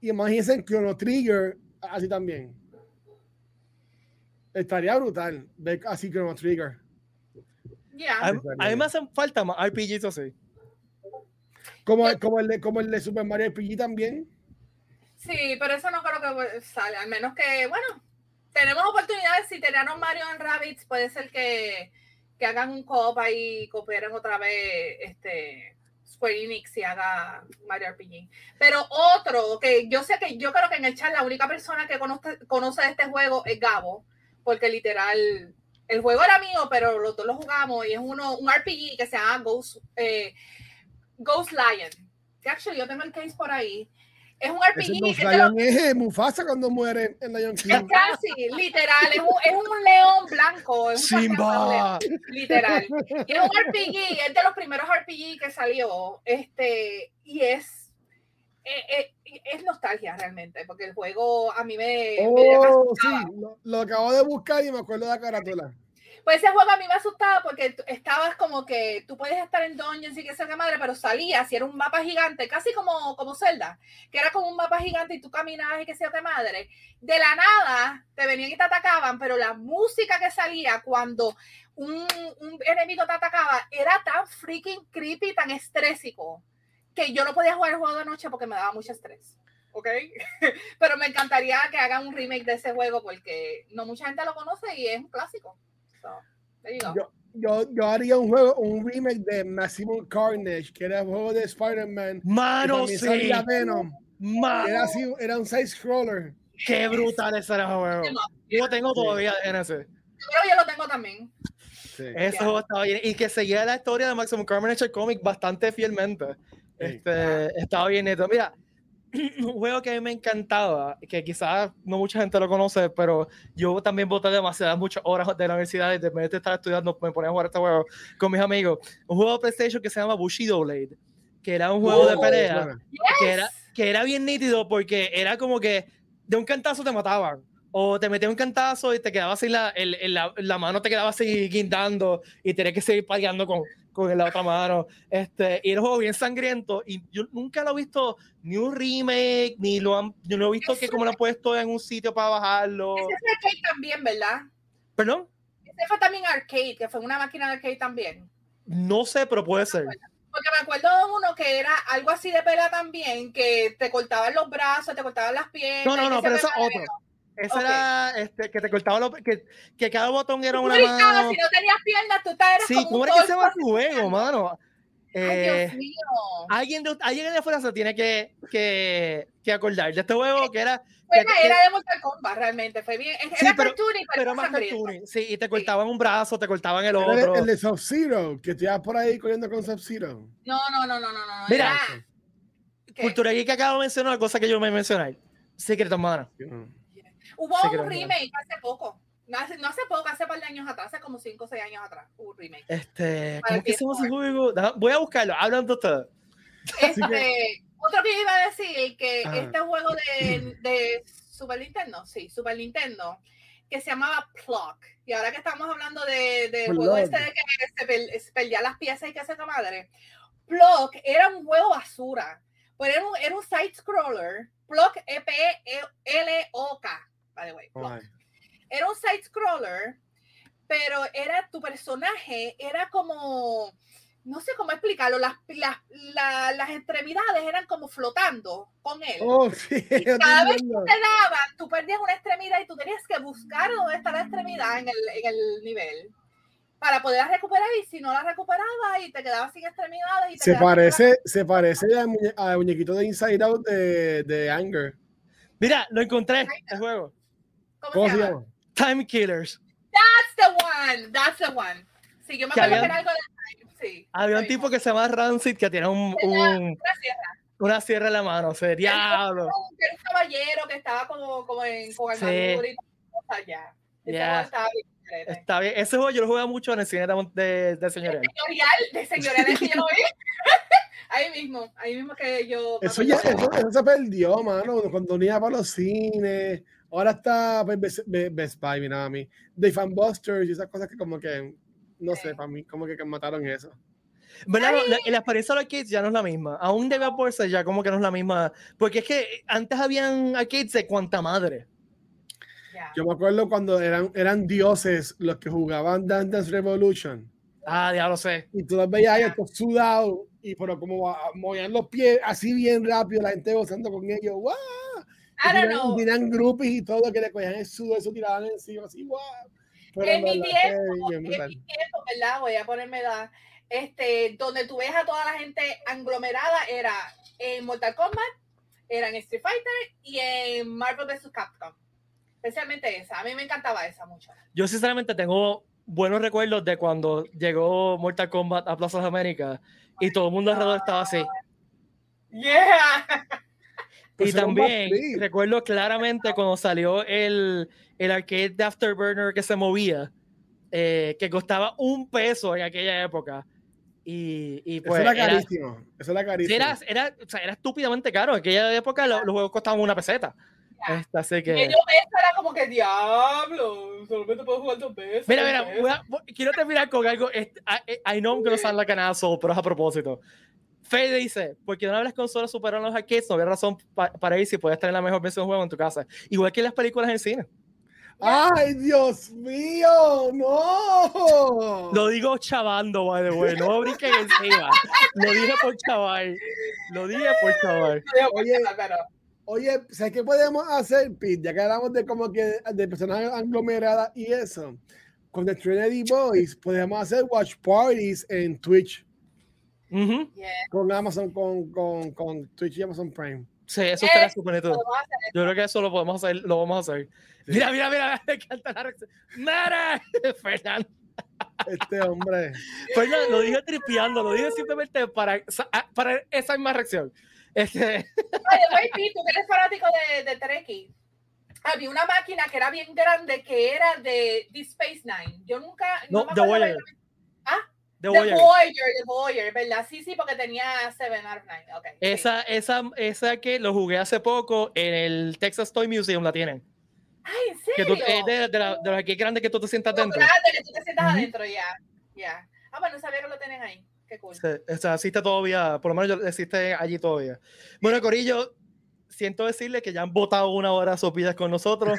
C: Y imagínense en Chrono Trigger así también. Estaría brutal ver así Chrono Trigger.
B: Ya.
A: A, a mí me hacen falta más RPGs así.
C: Como, como, el de, como el de Super Mario RPG también.
B: Sí, pero eso no creo que sale, al menos que, bueno, tenemos oportunidades, si tiraron Mario en Rabbits, puede ser que, que hagan un co-op ahí y cooperen otra vez este Square Enix y haga Mario RPG. Pero otro, que yo sé que yo creo que en el chat la única persona que conoce, conoce de este juego es Gabo, porque literal, el juego era mío, pero los dos lo jugamos y es uno, un RPG que se llama Ghost, eh, Ghost Lion. Que actually yo tengo el case por ahí. Es un.
C: Ghost
B: es
C: Lion es Mufasa cuando muere en Lion
B: es
C: King.
B: casi, literal, es un, es un león blanco. Es un
A: Simba.
B: león, literal. Y es un RPG, es de los primeros RPG que salió. Este, y es, eh, eh, es nostalgia realmente, porque el juego a mí me. me
C: Oh,
B: asustaba.
C: sí, lo, lo acabo de buscar y me acuerdo de la carátula.
B: Pues ese juego a mí me asustaba porque estabas como que tú puedes estar en dungeons y que sea madre, pero salías y era un mapa gigante, casi como, como Zelda, que era como un mapa gigante y tú caminabas y que sea madre. De la nada te venían y te atacaban, pero la música que salía cuando un, un enemigo te atacaba era tan freaking creepy, tan estrésico, que yo no podía jugar el juego de noche porque me daba mucho estrés. ¿Ok? pero me encantaría que hagan un remake de ese juego porque no mucha gente lo conoce y es un clásico. So, there you go.
C: Yo, yo, yo haría un juego, un remake de Maximum Carnage, que era el juego de Spider-Man.
A: Mano, sí.
C: salía Venom.
A: Mano,
C: Era así, era un side scroller.
A: qué brutal ese era ese juego. Yo lo tengo todavía en ese.
B: Pero yo lo tengo también.
C: Sí.
A: Juego estaba bien. Y que seguía la historia de Maximum Carnage el cómic bastante fielmente. Este, estaba bien neto. Mira, un juego que a mí me encantaba, que quizás no mucha gente lo conoce, pero yo también boté demasiadas muchas horas de la universidad y de vez de estar estudiando, me ponía a jugar este juego con mis amigos. Un juego de PlayStation que se llama Bushido Blade, que era un juego de
B: Oh,
A: pelea
C: Suena.
A: que era, que era bien nítido porque era como que de un cantazo te mataban. O te metían un cantazo y te quedaba así, la, el- el- la, la mano te quedaba así guindando y tenías que seguir peleando con, con la otra mano. Este, y un juego bien sangriento y yo nunca lo he visto ni un remake, ni lo han, yo no he visto que como lo han puesto en un sitio para bajarlo.
B: Ese fue arcade también, ¿verdad?
A: Perdón,
B: Ese fue también arcade, que fue una máquina de arcade también.
A: no sé, pero puede ser.
B: Porque me acuerdo de uno que era algo así de pelea también, que te cortaban los brazos, te cortaban las piernas.
A: No, no, no, pero
B: se
A: eso es
B: me-
A: otro. Ese
B: Ok.
A: era este, que te cortaba los, que, que cada botón era una mano.
B: Si no tenías piernas, tú te eras
A: Sí,
B: como
A: ¿cómo
B: un
A: era que se llama tu juego, mano?
B: Ay,
A: Eh,
B: Dios mío.
A: alguien de, alguien de afuera se tiene que, que, que acordar de este juego que era,
B: Fue
A: que-
B: la
A: que-
B: era de Mortal Kombat, realmente. Fue bien. Era
A: Sí, pero-
B: cartoon y fue
A: pero más
B: sangriento.
A: cartoon. Sí, y te cortaban un brazo, te cortaban el
C: Era
A: otro.
C: el, el de Sub-Zero, que te ibas por ahí corriendo con Sub-Zero.
B: No, no, no, no, no. no.
A: Mira,
B: era-.
A: Cultura Geek que acabo de mencionar una cosa que yo me mencioné. Secret of Mana.
B: Hubo un remake hace poco. No hace, no hace poco, hace par de años atrás, hace como 5 o 6 años atrás. Hubo un remake.
A: Este, ¿cómo que se llama ese
B: PS4.
A: juego? Deja- Voy a buscarlo, hablan de ustedes.
B: Este, otro que iba a decir que
C: Ajá.
B: este juego de, de Super Nintendo, sí, Super Nintendo, que se llamaba Pluck. Y ahora que estamos hablando de, de juego este de que se, perdían las piezas y que se madre, Pluck era un juego basura. Pero era un, era un side scroller. Pluck E E-P-L-O-K, by the way. Era un side scroller, pero era tu personaje, era como, no sé cómo explicarlo, las, las, la- las extremidades eran como flotando con él.
C: Oh, sí.
B: Y cada vez que te daban, tú perdías una extremidad y tú tenías que buscar dónde está la extremidad en el, en el nivel para poderla recuperar y si no la recuperabas y te quedabas sin extremidades y te
C: Se
B: quedabas sin
C: parece, se parece al muñequito de Inside Out de, de Anger.
A: Mira, lo encontré, el juego.
B: ¿Cómo,
C: ¿Cómo
B: se
C: se
B: llama?
C: llama?
A: Time Killers.
B: That's the one, that's the one. Sí, yo me
A: Que
B: acuerdo que
A: habían-
B: era algo de time, sí.
A: Había un tipo que se llama Rancid que tiene un,
B: Tenía
A: un-
B: una sierra.
A: una sierra en la mano. O sea, diablo.
B: un, que era un caballero que estaba como, como en con
A: Sí.
B: y cosas ya. Estaba bien.
A: Está bien. Ese juego yo lo juego mucho en el cine de, de, de señorial.
B: Señorial, de señoriales que yo lo vi. ahí mismo, ahí mismo que yo.
C: Eso ya eso, eso se perdió, mano. Cuando uno iba para los cines. Ahora está Best, Be- Best Buy, mira a mí. Dave and Busters y esas cosas que como que, no sé, para mí como que mataron eso.
A: ¿Verdad? No, la, la experiencia de los arcades ya no es la misma. Aún debe ser ya como que no es la misma. Porque es que antes habían arcades de cuanta madre.
B: Ya.
C: Yo me acuerdo cuando eran, eran dioses los que jugaban Dance Dance Revolution.
A: Ah, ya lo sé.
C: Y tú los veías ahí estos sudados, y pero como a- movían los pies así bien rápido, la gente gozando con ellos. ¡Wow!
B: I don't know.
C: Tenían groupies y todo que le cogían el sudor, eso tiraban encima, así, ¡wow! Pero
B: En mi tiempo, en mi tiempo, ¿verdad? Voy a ponerme edad. Este, donde tú ves a toda la gente aglomerada era en Mortal Kombat, era en Street Fighter y en Marvel vs. Capcom. Especialmente esa. A mí me encantaba esa mucho.
A: Yo sinceramente tengo buenos recuerdos de cuando llegó Mortal Kombat a Plaza de América y todo el mundo alrededor estaba así.
B: Yeah.
C: Pues
A: y
C: era
A: también recuerdo claramente cuando salió el, el arcade de Afterburner que se movía, eh, que costaba un peso en aquella época. Y, y
C: Eso
A: pues
C: era
A: era,
C: carísimo. Eso era carísimo.
A: era, era, o sea, era estúpidamente caro. En aquella época lo- los juegos costaban una peseta.
B: Ya.
A: Este, así
B: Y
A: que...
B: yo eso era como que diablo. Solamente puedo jugar dos veces.
A: Mira, mira,
B: veces".
A: voy a- voy- quiero terminar con algo. este, I, I know I'm gonna sound like an asshole, pero es a propósito. Fede dice, porque una vez las consolas superaron los arcades, no había razón pa- para ir si puedes tener la mejor versión de juego en tu casa. Igual que las películas en cine.
C: ¡Ay, Dios mío! ¡No!
A: Lo digo chavando, by the way, no brinquen encima. Lo dije por chaval. Lo dije por chaval.
C: Oye, Oye, ¿sabes qué podemos hacer, Pete? Ya que hablamos de como que de personas aglomeradas y eso. Con The Trinity Boys podemos hacer watch parties en Twitch
B: Yeah,
C: con Amazon, con, con, con Twitch y Amazon Prime.
A: Sí, eso
B: Eh,
A: súper
B: podemos hacer
A: Yo creo que eso lo podemos hacer, lo vamos a hacer. Mira, mira, mira, me encanta la reacción. ¡Mara! Fernando.
C: Este hombre.
A: Fernando, lo dije tripeando, lo dije simplemente para, ah, para esa misma reacción. Este,
B: Oye, Pi, tú que eres fanático de, de Trekkie. Había una máquina que era bien grande que era de The Space Nine. Yo nunca.
A: no,
B: me
A: The
B: acuerdo
A: Voyager.
B: De- Ah,
A: The Voyager.
B: The Voyager, ¿verdad? Sí, sí, porque tenía Seven out of Nine. Okay, sí.
A: Esa, esa, esa que lo jugué hace poco en el Texas Toy Museum la tienen.
B: Ay, ¿en
A: Que tú,
B: serio?
A: es de, de, la, de las que grandes que tú te sientas
B: Como
A: dentro.
B: grande, que tú te sientas
A: Ujú.
B: adentro, ya. Ya. Ah, bueno, sabía que lo tienen ahí. Qué cool.
A: Sí, o sea, existe todavía, por lo menos yo- existe allí todavía. Bueno, Corillo, siento decirle que ya han votado una hora sus vidas con nosotros.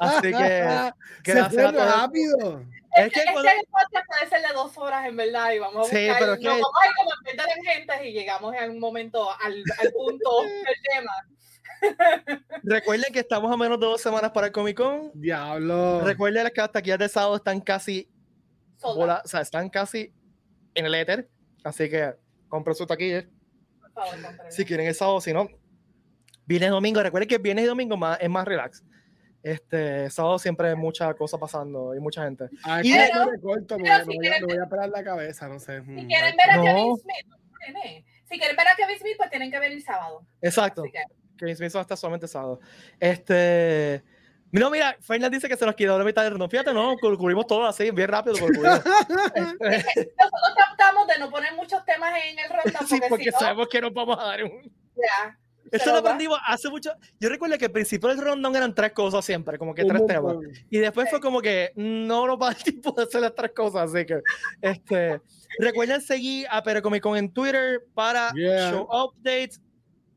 A: Así que,
C: Se
A: gracias
C: fue
A: a todos.
C: rápido.
A: Es
B: Este,
A: que cuando-
B: este podcast puede ser de dos horas, en verdad, y vamos a
A: Sí,
B: buscar,
A: pero es
B: nos
A: que-
B: vamos a ir venta de gente y llegamos en un momento al, al punto del tema.
A: Recuerden que estamos a menos de dos semanas para el Comic Con.
C: Diablo.
A: Recuerden que las taquillas de sábado están casi,
B: out,
A: o sea, están casi en el éter. Así que compren su taquilla
B: por favor,
A: si quieren el sábado. Si no, viernes y domingo. Recuerden que viernes y domingo más, es más relax. Este sábado siempre hay mucha cosa pasando y mucha gente.
C: Ay,
A: Y
C: pero,
B: de-
C: corto, me
B: si
C: voy a, voy a pelar la cabeza, no sé.
B: Si
C: Mm,
B: quieren ver a
A: No.
B: Kevin Smith, si quieren ver a Kevin Smith, pues tienen que ver el sábado.
A: Exacto.
B: Que,
A: que Smith va a estar solamente sábado. Este. No, mira, Fernández dice que se nos quedó la mitad del no. Fíjate, no, cu- cubrimos todo así, bien rápido.
B: nosotros tratamos de no poner muchos temas en el
A: sí,
B: porque,
A: porque
B: si no,
A: sabemos que nos vamos a dar un.
B: ya.
A: Esto lo aprendimos hace mucho. Yo recuerdo que al principio del rondón eran tres cosas siempre, como que tres temas. Y después fue como que no nos va a dar tiempo de hacer las tres cosas. Así que, este. Recuerden seguir a Perecomicon en Twitter para
C: Yeah.
A: show updates.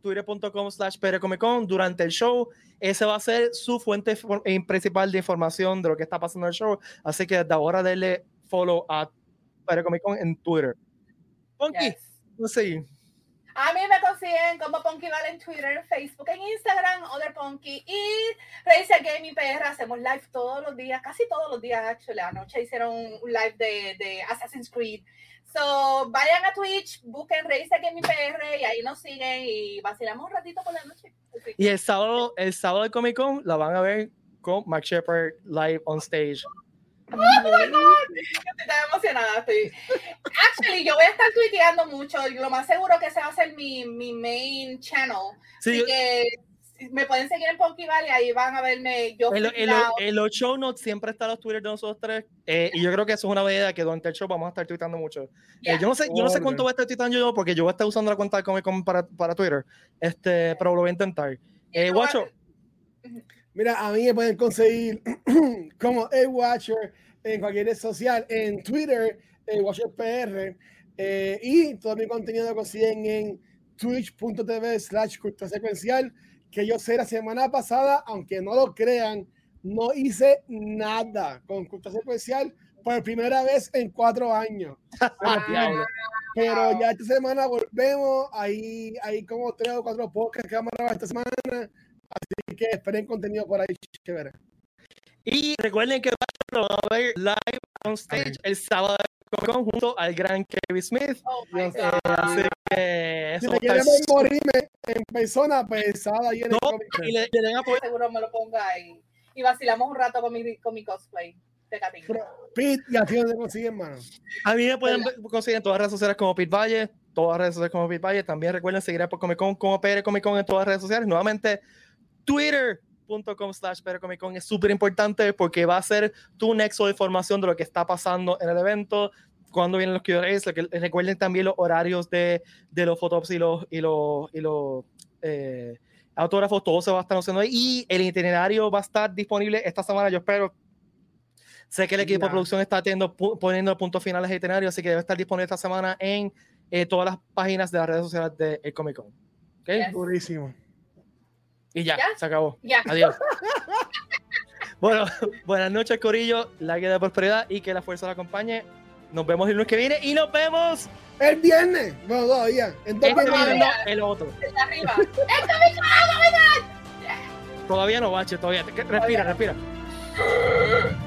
A: Twitter.com slash Perecomicon durante el show. Ese va a ser su fuente eh, principal de información de lo que está pasando en el show. Así que desde ahora denle follow a Perecomicon en Twitter. Ponky,
B: Yes.
A: no sé.
B: A mí me consiguen como Punky Val en Twitter, Facebook, en Instagram, Other Punky y Razer Gaming PR. Hacemos live todos los días, casi todos los días, actually. Anoche hicieron un live de, Assassin's Creed. So, vayan a Twitch, busquen Razer Gaming PR y ahí nos siguen y vacilamos un ratito por la noche.
A: Y el sábado, el sábado de Comic Con la van a ver con Max Shepard live on stage.
B: Oh my God, estoy tan emocionada. Estoy... Actually, yo voy a estar tuiteando mucho y lo más seguro que se va a ser mi, mi main channel.
A: Sí,
B: Así
A: yo-
B: que me pueden seguir en Punky Valley, ahí van a verme yo.
A: en, lo- en, lo-
B: freaked out.
A: en los show notes siempre están los Twitter de nosotros tres. eh, y yo creo que eso es una idea que durante el show vamos a estar tuitando mucho. Eh,
B: Yeah.
A: yo no sé, yo no sé
C: Órale.
A: cuánto voy a estar tuitando yo porque yo voy a estar usando la cuenta de Comic Con para, para Twitter. Este, pero lo voy a intentar. Eh, Guacho,
C: Mira, a mí me pueden conseguir como el Watcher en cualquier red social, en Twitter, el Watcher PR, Eh, y todo mi contenido lo consiguen en twitch.tv slash cultura secuencial, que yo sé la semana pasada, aunque no lo crean, no hice nada con cultura secuencial por primera vez en cuatro años.
A: Diablo.
C: Pero ya esta semana volvemos, hay, hay como tres o cuatro podcasts que vamos a grabar esta semana, así que esperen contenido por ahí chévere.
A: Y recuerden que va a haber live on stage el sábado de Comic Con junto al gran Kevin Smith.
B: Oh
A: Eh, así que
C: Si
A: eso a
C: quieren
A: estar
C: ver morirme en persona, pues sábado ahí en el
A: No,
C: Con.
A: y le, le den apoyo.
B: Seguro me lo ponga ahí. Y vacilamos un rato con mi, con mi cosplay de.
C: Pero, Pete, y a ti donde consiguen, mano.
A: A mí me pueden ver- conseguir en todas las redes sociales como Pete Valle, todas las redes sociales como Pete Valle. También recuerden seguir a Comic Con como PR Comic Con en todas las redes sociales. Nuevamente, twitter.com slash Con es súper importante porque va a ser tu nexo de información de lo que está pasando en el evento, cuándo vienen los que- Recuerden también los horarios de, de los fotops y los, y los, y los eh, autógrafos, todo se va a estar haciendo ahí. Y el itinerario va a estar disponible esta semana, yo espero. Sé que el equipo de
C: Ya.
A: producción está teniendo, poniendo puntos finales al itinerario, así que debe estar disponible esta semana en eh, todas las páginas de las redes sociales de el Comic Con. ¿Ok?
B: Yes.
C: Durísimo.
A: Y ya,
B: Ya.
A: se acabó.
B: Ya.
A: Adiós. bueno, buenas noches, Corillo. La guía de prosperidad y que la fuerza la acompañe. Nos vemos el lunes que viene y nos vemos
C: El viernes. Bueno, todavía. En dos
A: este
C: viernes.
A: viernes, no, el otro.
B: Desde arriba.
A: Todavía no, bache, todavía. Respira, respira.